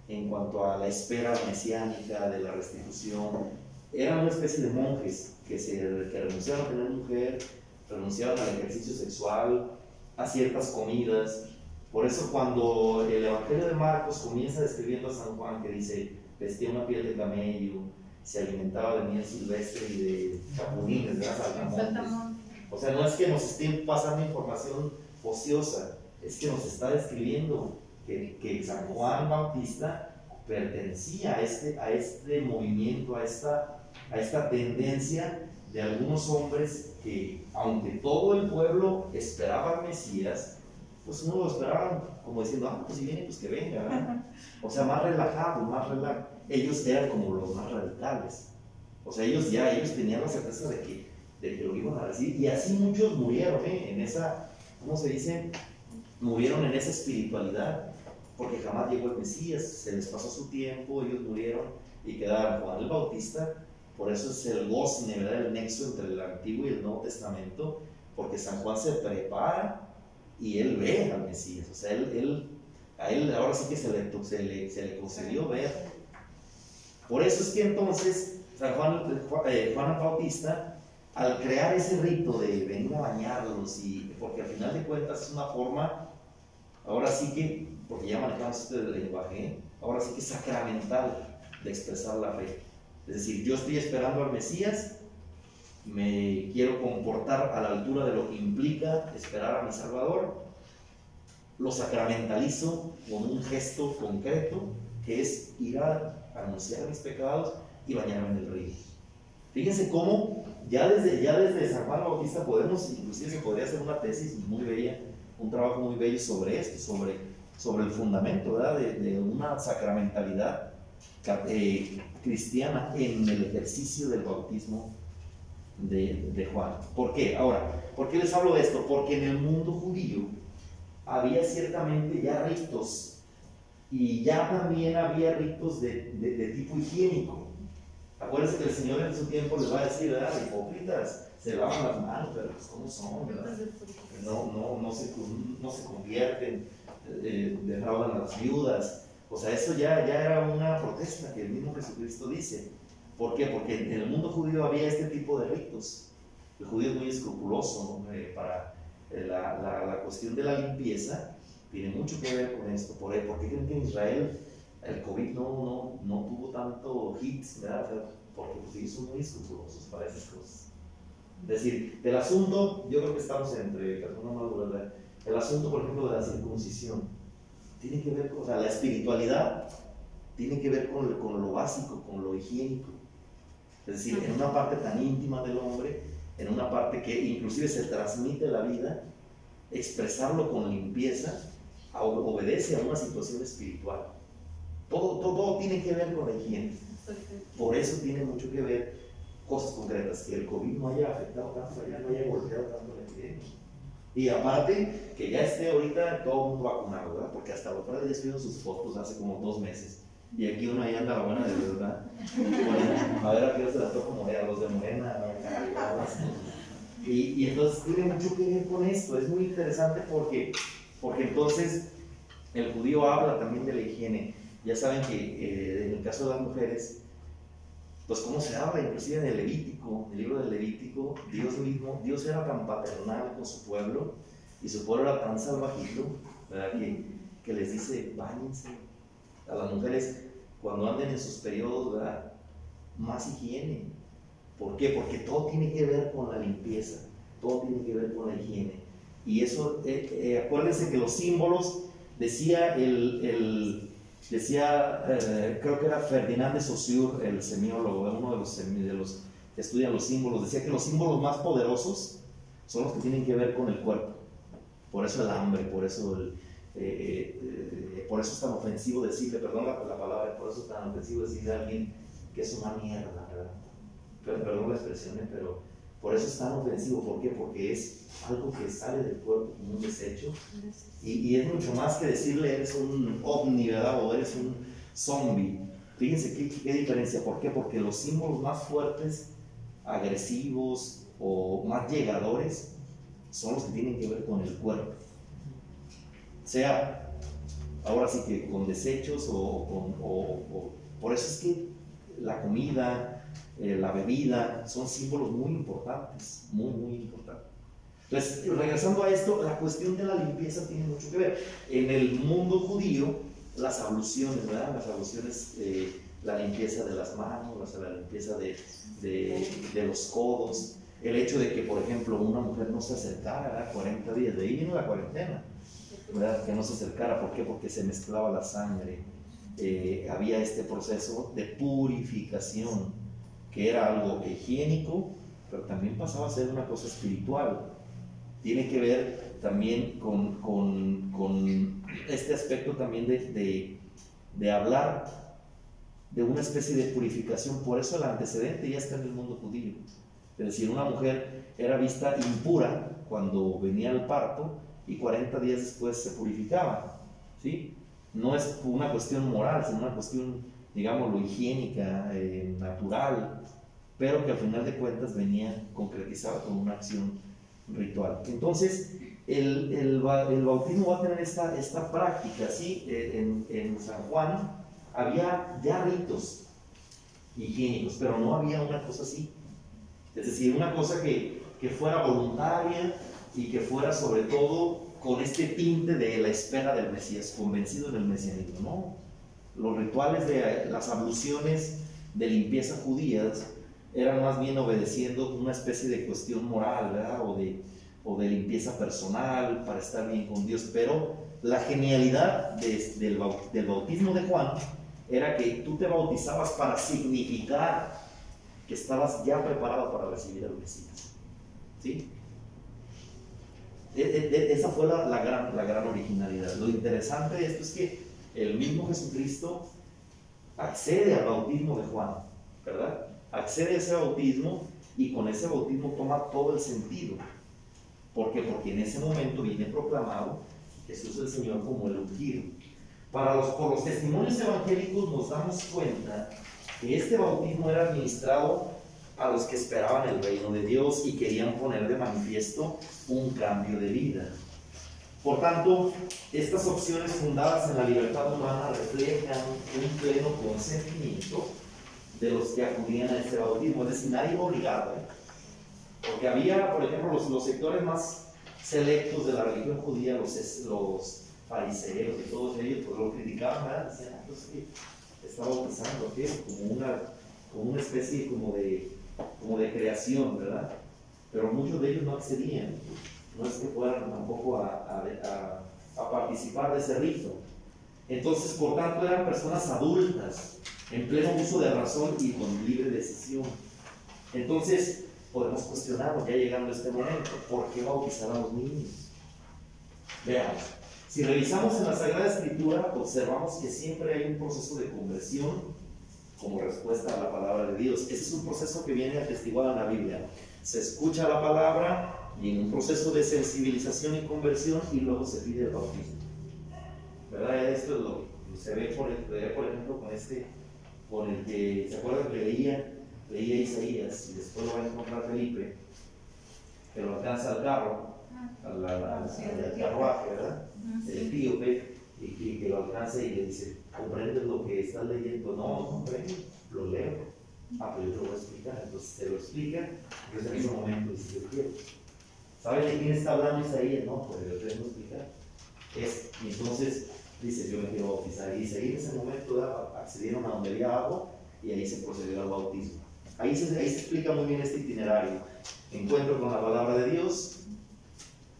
en cuanto a la espera mesiánica de la restitución. Eran una especie de monjes que, se, que renunciaban a tener mujer, renunciaban al ejercicio sexual, a ciertas comidas. Por eso cuando el Evangelio de Marcos comienza describiendo a San Juan que dice, vestía una piel de camello, se alimentaba de miel silvestre y de chapulines, ¿verdad? Saltamontes. O sea, no es que nos estén pasando información ociosa, es que nos está describiendo que, que San Juan Bautista pertenecía a este, a este movimiento, a esta, a esta tendencia de algunos hombres que, aunque todo el pueblo esperaba al Mesías, pues no lo esperaban como diciendo, ah, pues si viene, pues que venga, ¿verdad? O sea, más relajado, más relajado. ellos eran como los más radicales. O sea, ellos ya, ellos tenían la certeza de que, de que lo iban a recibir. Y así muchos murieron, ¿eh? En esa, ¿cómo se dice? Murieron en esa espiritualidad, porque jamás llegó el Mesías, se les pasó su tiempo, ellos murieron y quedaron Juan el Bautista. Por eso es el gozne, ¿verdad? El nexo entre el Antiguo y el Nuevo Testamento, porque San Juan se prepara y él ve al Mesías. O sea, él, él a él ahora sí que se le, se le, se le concedió ver. Por eso es que entonces San Juan, eh, Juan Bautista, al crear ese rito de venir a bañarlos, y, porque al final de cuentas es una forma, ahora sí que, porque ya manejamos este lenguaje, ahora sí que sacramental de expresar la fe. Es decir, yo estoy esperando al Mesías, me quiero comportar a la altura de lo que implica esperar a mi Salvador, lo sacramentalizo con un gesto concreto que es ir a anunciar mis pecados y bañarme en el río. Fíjense cómo ya desde, ya desde San Juan Bautista podemos, inclusive se podría hacer una tesis muy bella, un trabajo muy bello sobre esto, sobre, sobre el fundamento de, una sacramentalidad eh, cristiana en el ejercicio del bautismo de, de, Juan. ¿Por qué? Ahora, ¿por qué les hablo de esto? Porque en el mundo judío había ciertamente ya ritos y ya también había ritos de, de, de tipo higiénico. Acuérdense que el Señor en su tiempo les va a decir, ¿verdad? Hipócritas, se lavan las manos, pero pues ¿cómo son? ¿verdad? No, no, no, se, no se convierten, eh, defraudan a las viudas. O sea, eso ya, ya era una protesta que el mismo Jesucristo dice. ¿Por qué? Porque en el mundo judío había este tipo de ritos. El judío es muy escrupuloso para eh, la, la, la, cuestión de la limpieza. Tiene mucho que ver con esto. ¿Por, ¿por qué creen que en Israel el COVID no, no, no tuvo tanto hits, ¿verdad? porque los ellos son muy escrupulosos para esas cosas. Es decir, el asunto, yo creo que estamos entre personas maduras. El asunto, por ejemplo, de la circuncisión, tiene que ver con, o sea, la espiritualidad tiene que ver con, con lo básico, con lo higiénico. Es decir, en una parte tan íntima del hombre, en una parte que inclusive se transmite la vida, expresarlo con limpieza obedece a una situación espiritual. Todo, todo, todo, tiene que ver con la higiene. Por eso tiene mucho que ver cosas concretas, que el COVID no haya afectado tanto, no haya golpeado tanto la epidemia. Y aparte, que ya esté ahorita todo el mundo vacunado, ¿verdad? Porque hasta los padres ya subieron sus fotos hace como dos meses. Y aquí uno ahí anda la buena de verdad. A ver a qué se la toca como a los de Morena. Y, y entonces tiene mucho que ver con esto. Es muy interesante porque, porque entonces el judío habla también de la higiene. Ya saben que eh, en el caso de las mujeres, pues cómo se habla, inclusive en el Levítico, el libro del Levítico, Dios mismo, Dios era tan paternal con su pueblo y su pueblo era tan salvajito, ¿verdad? Que, que les dice, bañense. A las mujeres, cuando anden en sus periodos, ¿verdad? Más higiene. ¿Por qué? Porque todo tiene que ver con la limpieza, todo tiene que ver con la higiene. Y eso, eh, eh, acuérdense que los símbolos, decía el, el Decía, eh, creo que era Ferdinand de Saussure, el semiólogo, uno de los, de los que estudian los símbolos, decía que los símbolos más poderosos son los que tienen que ver con el cuerpo. Por eso el hambre, por eso, el, eh, eh, por eso es tan ofensivo decirle, perdón la, la, palabra, por eso es tan ofensivo decirle a alguien que es una mierda, ¿verdad? Perdón la expresión, pero por eso es tan ofensivo. ¿Por qué? Porque es algo que sale del cuerpo como un desecho. Y, y es mucho más que decirle eres un ovni, ¿verdad? O eres un zombie. Fíjense qué, qué diferencia. ¿Por qué? Porque los símbolos más fuertes, agresivos o más llegadores son los que tienen que ver con el cuerpo. Sea ahora sí que con desechos o, con, o, o por eso es que la comida, eh, la bebida, son símbolos muy importantes, muy, muy importantes. Entonces, regresando a esto, la cuestión de la limpieza tiene mucho que ver. En el mundo judío, las abluciones, ¿verdad? Las abluciones, eh, la limpieza de las manos, la limpieza de, de, de, los codos, el hecho de que, por ejemplo, una mujer no se acercara, ¿verdad? 40 días, de ahí vino la cuarentena, ¿verdad? Que no se acercara, ¿por qué? Porque se mezclaba la sangre. Eh, había este proceso de purificación que era algo higiénico, pero también pasaba a ser una cosa espiritual. Tiene que ver también con, con, con este aspecto también de, de, hablar de una especie de purificación. Por eso el antecedente ya está en el mundo judío. Es decir, una mujer era vista impura cuando venía al parto y 40 días después se purificaba. ¿sí? No es una cuestión moral, sino una cuestión, digámoslo, higiénica, eh, natural, pero que al final de cuentas venía concretizada con una acción ritual. Entonces, el, el, bautismo va a tener esta, esta práctica, ¿sí? Eh, en, en San Juan había ya ritos higiénicos, pero no había una cosa así. Es decir, una cosa que, que fuera voluntaria y que fuera sobre todo con este tinte de la espera del Mesías, convencido del mesianismo, ¿no? Los rituales de las abluciones de limpieza judías eran más bien obedeciendo una especie de cuestión moral, ¿verdad? O de, o de limpieza personal para estar bien con Dios, pero la genialidad del, del bautismo de Juan era que tú te bautizabas para significar que estabas ya preparado para recibir al Mesías. ¿Sí? E, e, e, esa fue la, la, gran, la gran originalidad. Lo interesante de esto es que el mismo Jesucristo accede al bautismo de Juan, ¿verdad? Accede a ese bautismo y con ese bautismo toma todo el sentido. ¿Por qué? Porque en ese momento viene proclamado Jesús el Señor como el ungido. Para los, por los testimonios evangélicos nos damos cuenta que este bautismo era administrado a los que esperaban el reino de Dios y querían poner de manifiesto un cambio de vida. Por tanto, estas opciones fundadas en la libertad humana reflejan un pleno consentimiento de los que acudían a este bautismo, es decir, nadie obligado, ¿eh? porque había, por ejemplo, los, sectores más selectos de la religión judía, los, los fariseos y todos ellos, pues lo criticaban, ¿verdad? decían, ah, pues, está bautizando, ¿qué? Como una, especie como de como de creación, ¿verdad? Pero muchos de ellos no accedían, no es que fueran tampoco a, a, participar de ese rito. Entonces, por tanto, eran personas adultas, en pleno uso de razón y con libre decisión. Entonces, podemos cuestionar, ya llegando a este momento, ¿por qué bautizar a los niños? Veamos, si revisamos en la Sagrada Escritura, observamos que siempre hay un proceso de conversión como respuesta a la palabra de Dios. Ese es un proceso que viene atestiguado en la Biblia. Se escucha la palabra y en un proceso de sensibilización y conversión y luego se pide el bautismo. ¿Verdad? Esto es lo que se ve, por, por ejemplo, con este, con el que, ¿se acuerdan que leía, leía Isaías y después lo va a encontrar Felipe, que lo alcanza al carro, al, al carruaje, ¿verdad? El etíope y, que lo alcance y le dice, ¿comprendes lo que estás leyendo? No, comprendo, lo leo. Ah, pero yo te lo voy a explicar. Entonces se lo explica, y en ese momento dice, yo quiero. ¿Sabes de quién está hablando Isaías? No, pues yo te tengo que explicar. Es, y entonces dice, yo me quiero bautizar. Y ahí en ese momento accedieron a donde había agua y ahí se procedió al bautismo. Ahí se, ahí se explica muy bien este itinerario. Encuentro con la palabra de Dios,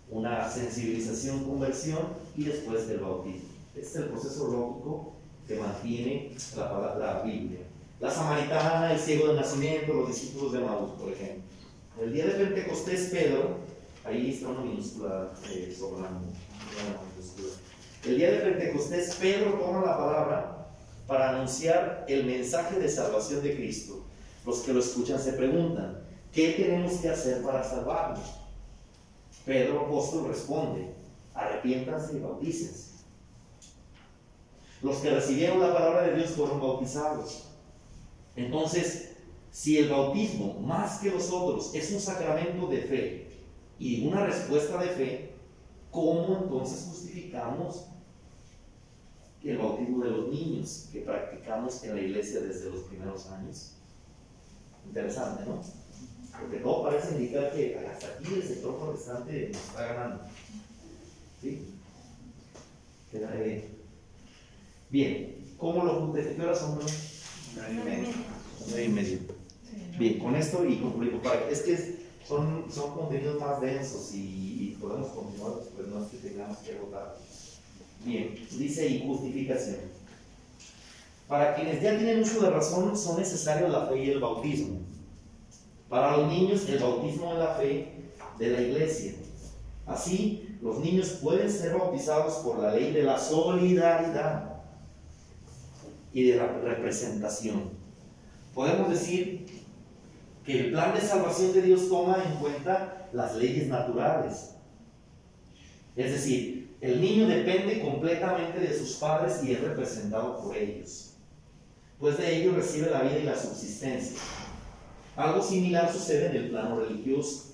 una sensibilización, conversión y después el bautismo. Este es el proceso lógico que mantiene la, la Biblia. La samaritana, el ciego de nacimiento, los discípulos de Maús, por ejemplo. El día de Pentecostés, Pedro, ahí está una minúscula eh, sobrando, El día de Pentecostés, Pedro toma la palabra para anunciar el mensaje de salvación de Cristo. Los que lo escuchan se preguntan, ¿qué tenemos que hacer para salvarnos? Pedro apóstol responde, arrepiéntanse y bautícense. Los que recibieron la palabra de Dios fueron bautizados. Entonces, si el bautismo, más que los otros, es un sacramento de fe y una respuesta de fe, ¿cómo entonces justificamos el bautismo de los niños que practicamos en la iglesia desde los primeros años? Interesante, ¿no? Porque todo parece indicar que hasta aquí el sector protestante nos está ganando. ¿Sí? Bien, ¿cómo lo junté? ¿Qué horas son? Nueve y medio. Bien, con esto y concluimos. Es que son, son contenidos más densos y, podemos continuar, pues no es que tengamos que agotar. Bien, dice y justificación. Para quienes ya tienen uso de razón, son necesarios la fe y el bautismo. Para los niños, el bautismo en la fe de la iglesia. Así, los niños pueden ser bautizados por la ley de la solidaridad y de la representación. Podemos decir que el plan de salvación de Dios toma en cuenta las leyes naturales. Es decir, el niño depende completamente de sus padres y es representado por ellos. Pues de ellos recibe la vida y la subsistencia. Algo similar sucede en el plano religioso.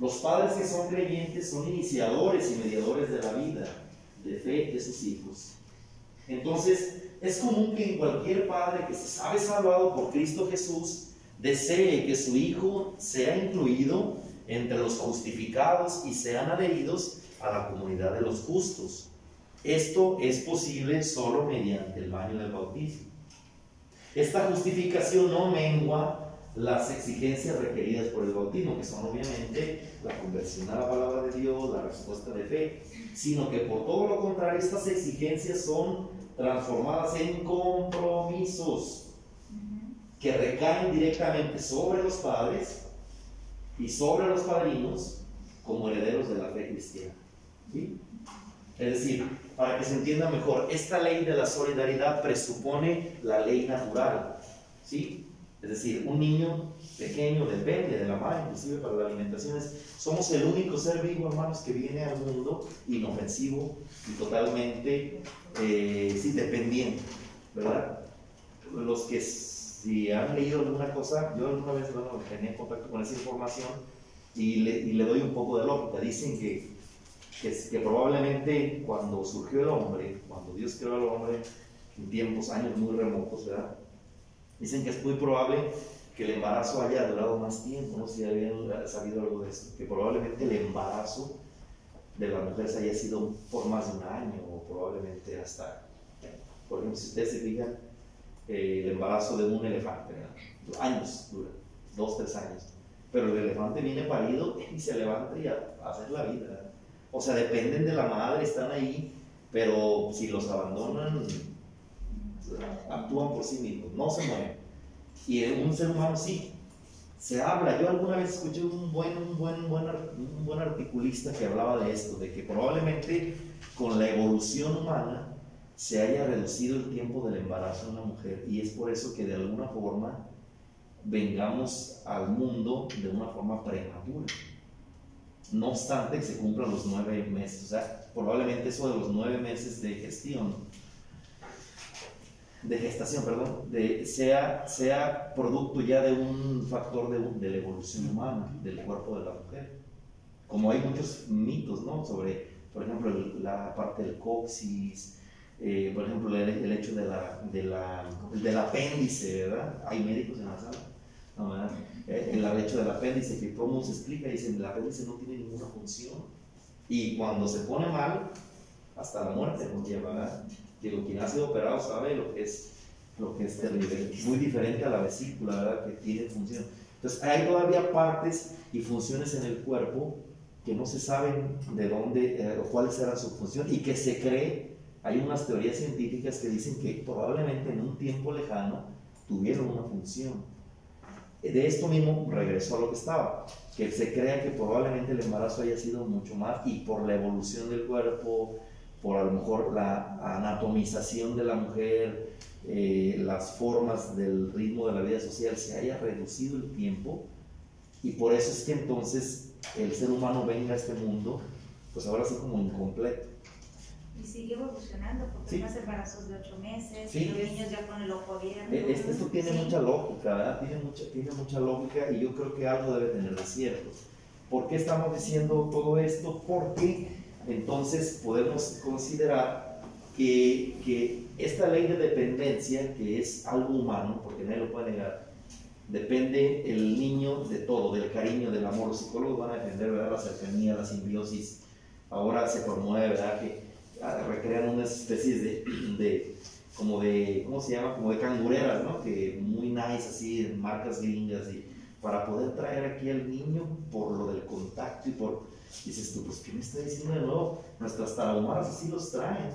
Los padres que son creyentes son iniciadores y mediadores de la vida, de fe de sus hijos. Entonces, es común que en cualquier padre que se sabe salvado por Cristo Jesús desee que su hijo sea incluido entre los justificados y sean adheridos a la comunidad de los justos. Esto es posible solo mediante el baño del bautismo. Esta justificación no mengua las exigencias requeridas por el bautismo, que son obviamente la conversión a la palabra de Dios, la respuesta de fe, sino que por todo lo contrario estas exigencias son transformadas en compromisos que recaen directamente sobre los padres y sobre los padrinos como herederos de la fe cristiana. ¿sí? Es decir, para que se entienda mejor, esta ley de la solidaridad presupone la ley natural. ¿sí? Es decir, un niño pequeño depende de la madre, inclusive para la alimentación. somos el único ser vivo, hermanos, que viene al mundo inofensivo y totalmente eh, sí, dependiente, ¿verdad? Los que si han leído alguna cosa, yo alguna vez bueno, tenía contacto con esa información y le, y le doy un poco de lógica. Dicen que, que, que probablemente cuando surgió el hombre, cuando Dios creó al hombre, en tiempos, años muy remotos, ¿verdad? Dicen que es muy probable que el embarazo haya durado más tiempo, no sé si habían sabido algo de eso, que probablemente el embarazo de la mujer se haya sido por más de un año o probablemente hasta, por ejemplo, si ustedes se fijan, eh, el embarazo de un elefante, años dura, dos, tres años, pero el elefante viene parido y se levanta y a, a hacer la vida. O sea, dependen de la madre, están ahí, pero si los abandonan, actúan por sí mismos, no se mueven. Y un ser humano sí, se habla. Yo alguna vez escuché un buen, un buen, buen, un buen articulista que hablaba de esto, de que probablemente con la evolución humana se haya reducido el tiempo del embarazo en una mujer y es por eso que de alguna forma vengamos al mundo de una forma prematura. No obstante que se cumplan los nueve meses, o sea, probablemente eso de los nueve meses de gestión de gestación, perdón, de, sea, sea producto ya de un factor de, de, la evolución humana del cuerpo de la mujer. Como hay muchos mitos, ¿no? Sobre, por ejemplo, la parte del coxis, eh, por ejemplo, el, hecho de la, de la, del apéndice, ¿verdad? Hay médicos en la sala, ¿no? ¿verdad? Eh, el hecho del apéndice, que cómo se explica, dicen, el apéndice no tiene ninguna función. Y cuando se pone mal, hasta la muerte conlleva, ¿verdad? Digo, quien ha sido operado sabe lo que es, lo que es terrible. Muy diferente a la vesícula, ¿verdad? Que tiene función. Entonces, hay todavía partes y funciones en el cuerpo que no se saben de dónde eh, o cuál será su función y que se cree, hay unas teorías científicas que dicen que probablemente en un tiempo lejano tuvieron una función. De esto mismo regresó a lo que estaba, que se crea que probablemente el embarazo haya sido mucho más y por la evolución del cuerpo, por a lo mejor la anatomización de la mujer, eh, las formas del ritmo de la vida social, se haya reducido el tiempo y por eso es que entonces el ser humano venga a este mundo, pues ahora sí como incompleto. Y sigue evolucionando, porque sí. más embarazos de ocho meses, sí, y los niños ya con el ojo abierto. Eh, esto, esto tiene sí. mucha lógica, ¿verdad? Tiene mucha, tiene mucha lógica y yo creo que algo debe tener de cierto. ¿Por qué estamos diciendo todo esto? Porque entonces podemos considerar que, que, esta ley de dependencia, que es algo humano, porque nadie lo puede negar, depende el niño de todo, del cariño, del amor. Los psicólogos van a defender ¿verdad? la cercanía, la simbiosis. Ahora se promueve, ¿verdad? Que recrean unas especies de, de, como de, ¿cómo se llama? Como de cangureras, ¿no? Que muy nice, así, marcas gringas, y para poder traer aquí al niño por lo del contacto y por dices tú, pues, ¿qué me está diciendo de nuevo? Nuestras tarahumaras así los traen,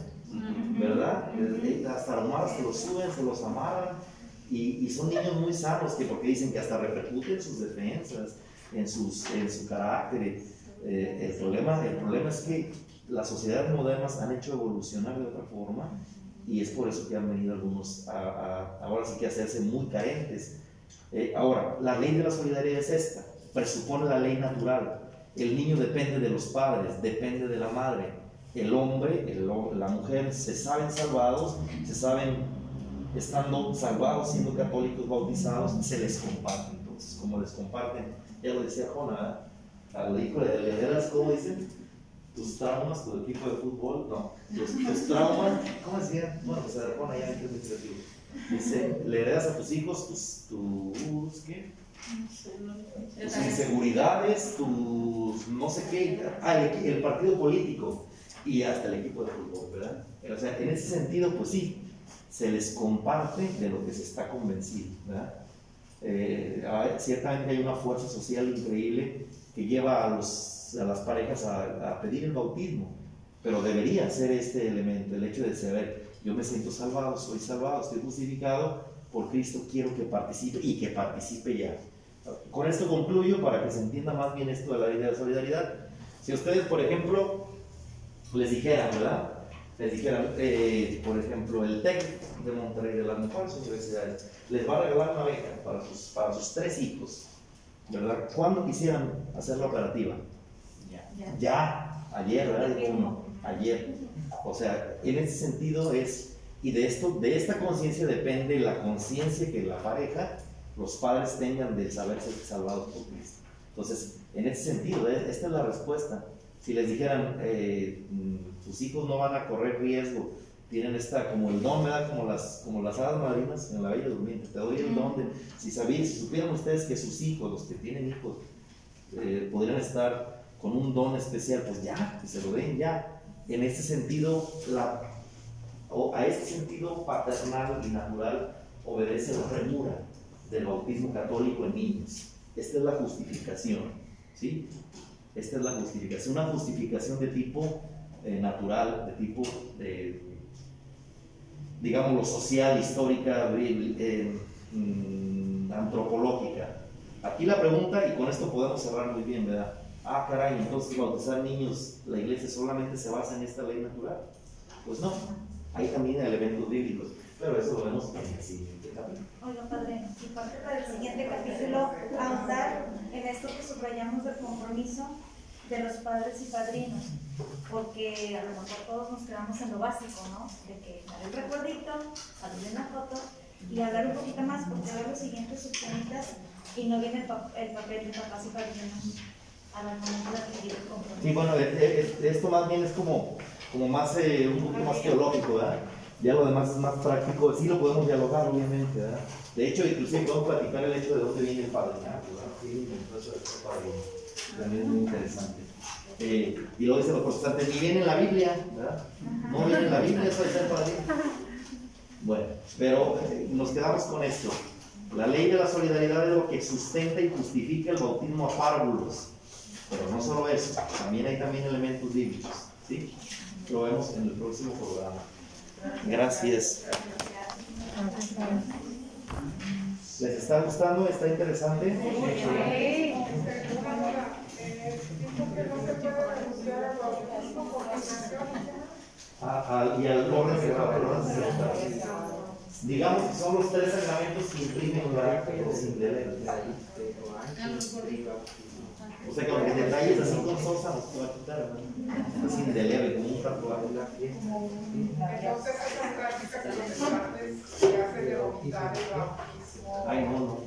¿verdad? Las tarahumaras se los suben, se los amarran, y, y, son niños muy sanos, que porque dicen que hasta repercuten sus defensas, en, sus, en su carácter. Eh, el, problema, el problema es que las sociedades modernas han hecho evolucionar de otra forma y es por eso que han venido algunos a, a- ahora sí que hacerse muy carentes. Eh, ahora, la ley de la solidaridad es esta, presupone la ley natural. El niño depende de los padres, depende de la madre. El hombre, el la mujer se saben salvados, se saben estando salvados, siendo católicos bautizados, se les comparte. Entonces, como les comparten, ya lo decía Jona, ¿verdad? al hijo le, le ¿cómo dicen? Tus traumas, tu equipo de fútbol, no, tus, tus traumas, ¿cómo decía? Bueno, pues a Jona ya es creativo. Dice, le heredas a tus hijos tus, tus, ¿qué? tus inseguridades, tus no sé qué, ah, el, el partido político y hasta el equipo de fútbol, ¿verdad? O sea, en ese sentido, pues sí, se les comparte de lo que se está convencido, ¿verdad? Eh, ciertamente hay una fuerza social increíble que lleva a, los, a las parejas a, a pedir el bautismo, pero debería ser este elemento, el hecho de saber, yo me siento salvado, soy salvado, estoy justificado por Cristo, quiero que participe y que participe ya. Con esto concluyo para que se entienda más bien esto de la ley de solidaridad. Si ustedes, por ejemplo, les dijeran, ¿verdad? Les dijeran, eh, por ejemplo, el TEC de Monterrey, de las mejores universidades, les va a regalar una beca para sus, para sus tres hijos, ¿verdad? ¿Cuándo quisieran hacer la operativa? Ya. Ayer, ¿verdad? Uno, ayer. O sea, en ese sentido es, y de esto, de esta conciencia depende la conciencia que la pareja, los padres tengan de saberse salvados por Cristo. Entonces, en ese sentido, eh, esta es la respuesta. Si les dijeran, eh, mm, tus hijos no van a correr riesgo, tienen esta, como el don, ¿verdad? Como las, como las hadas marinas en la Bella Durmiente, te doy el don de, si sabían, si supieran ustedes que sus hijos, los que tienen hijos, eh, podrían estar con un don especial, pues ya, que se lo den ya. En ese sentido, la, o a este sentido paternal y natural obedece la premura del bautismo católico en niños. Esta es la justificación, ¿sí? Esta es la justificación, una justificación de tipo eh, natural, de tipo, eh, digámoslo, social, histórica, eh, antropológica. Aquí la pregunta, y con esto podemos cerrar muy bien, ¿verdad? Ah, caray, entonces bautizar niños, la iglesia solamente se basa en esta ley natural. Pues no, hay también elementos bíblicos, pero eso lo vemos en el siguiente capítulo. Oiga, padre, y parte para el siguiente capítulo, ahondar en esto que subrayamos del compromiso de los padres y padrinos, porque a lo mejor todos nos quedamos en lo básico, ¿no? De que dar el recuerdito, salir en la foto y hablar un poquito más, porque veo los siguientes subtemitas y no viene el papel de papás y padrinos el. Sí, bueno, esto más bien es como, como más, eh, un poquito más teológico, ¿verdad? Ya lo demás es más práctico, sí lo podemos dialogar, obviamente, ¿verdad? De hecho, inclusive podemos platicar el hecho de dónde viene el padrinato, ¿verdad? Sí, entonces el. También es muy interesante. Eh, y lo dicen los protestantes, ni viene en la Biblia, ¿verdad? No viene en la Biblia eso de ser padrino. Bueno, pero eh, nos quedamos con esto. La ley de la solidaridad es lo que sustenta y justifica el bautismo a párvulos. Pero no solo eso, también hay también elementos bíblicos. ¿sí? Lo vemos en el próximo programa. Gracias. ¿Les está gustando? ¿Está interesante? Ah, ah, y al orden cerrado. Digamos que son los tres sacramentos que imprimen carácter indeleble. O sea que detalles así con sosa nos va a quitar, ¿no? Es indeleble, como un tatuaje. Entonces esas prácticas hacen de bautizar el bautismo, Ay, no, no.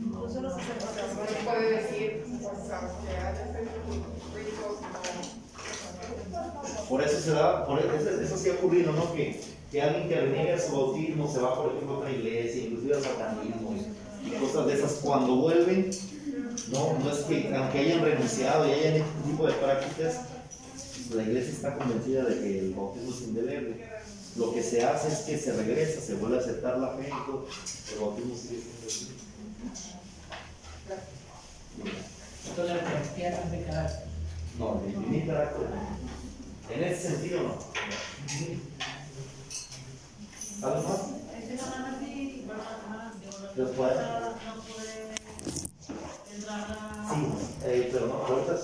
Incluso los sacerdotes. puede decir, pues aunque. Por eso se da, por eso, eso sí ha ocurrido, ¿no? Que, que alguien que reniega su bautismo se va, por ejemplo, a otra iglesia, inclusive al satanismo y, y cosas de esas. Cuando vuelven, no, no es que, aunque hayan renunciado y hayan hecho este tipo de prácticas, la iglesia está convencida de que el bautismo es indeleble. Lo que se hace es que se regresa, se vuelve a aceptar la fe y todo. El bautismo sigue siendo. Entonces la Eucaristía es de carácter. No, de imprimir carácter. no. En ese sentido, no. ¿Algo más? Los puedes. Sí, eh, pero no, ahorita sí.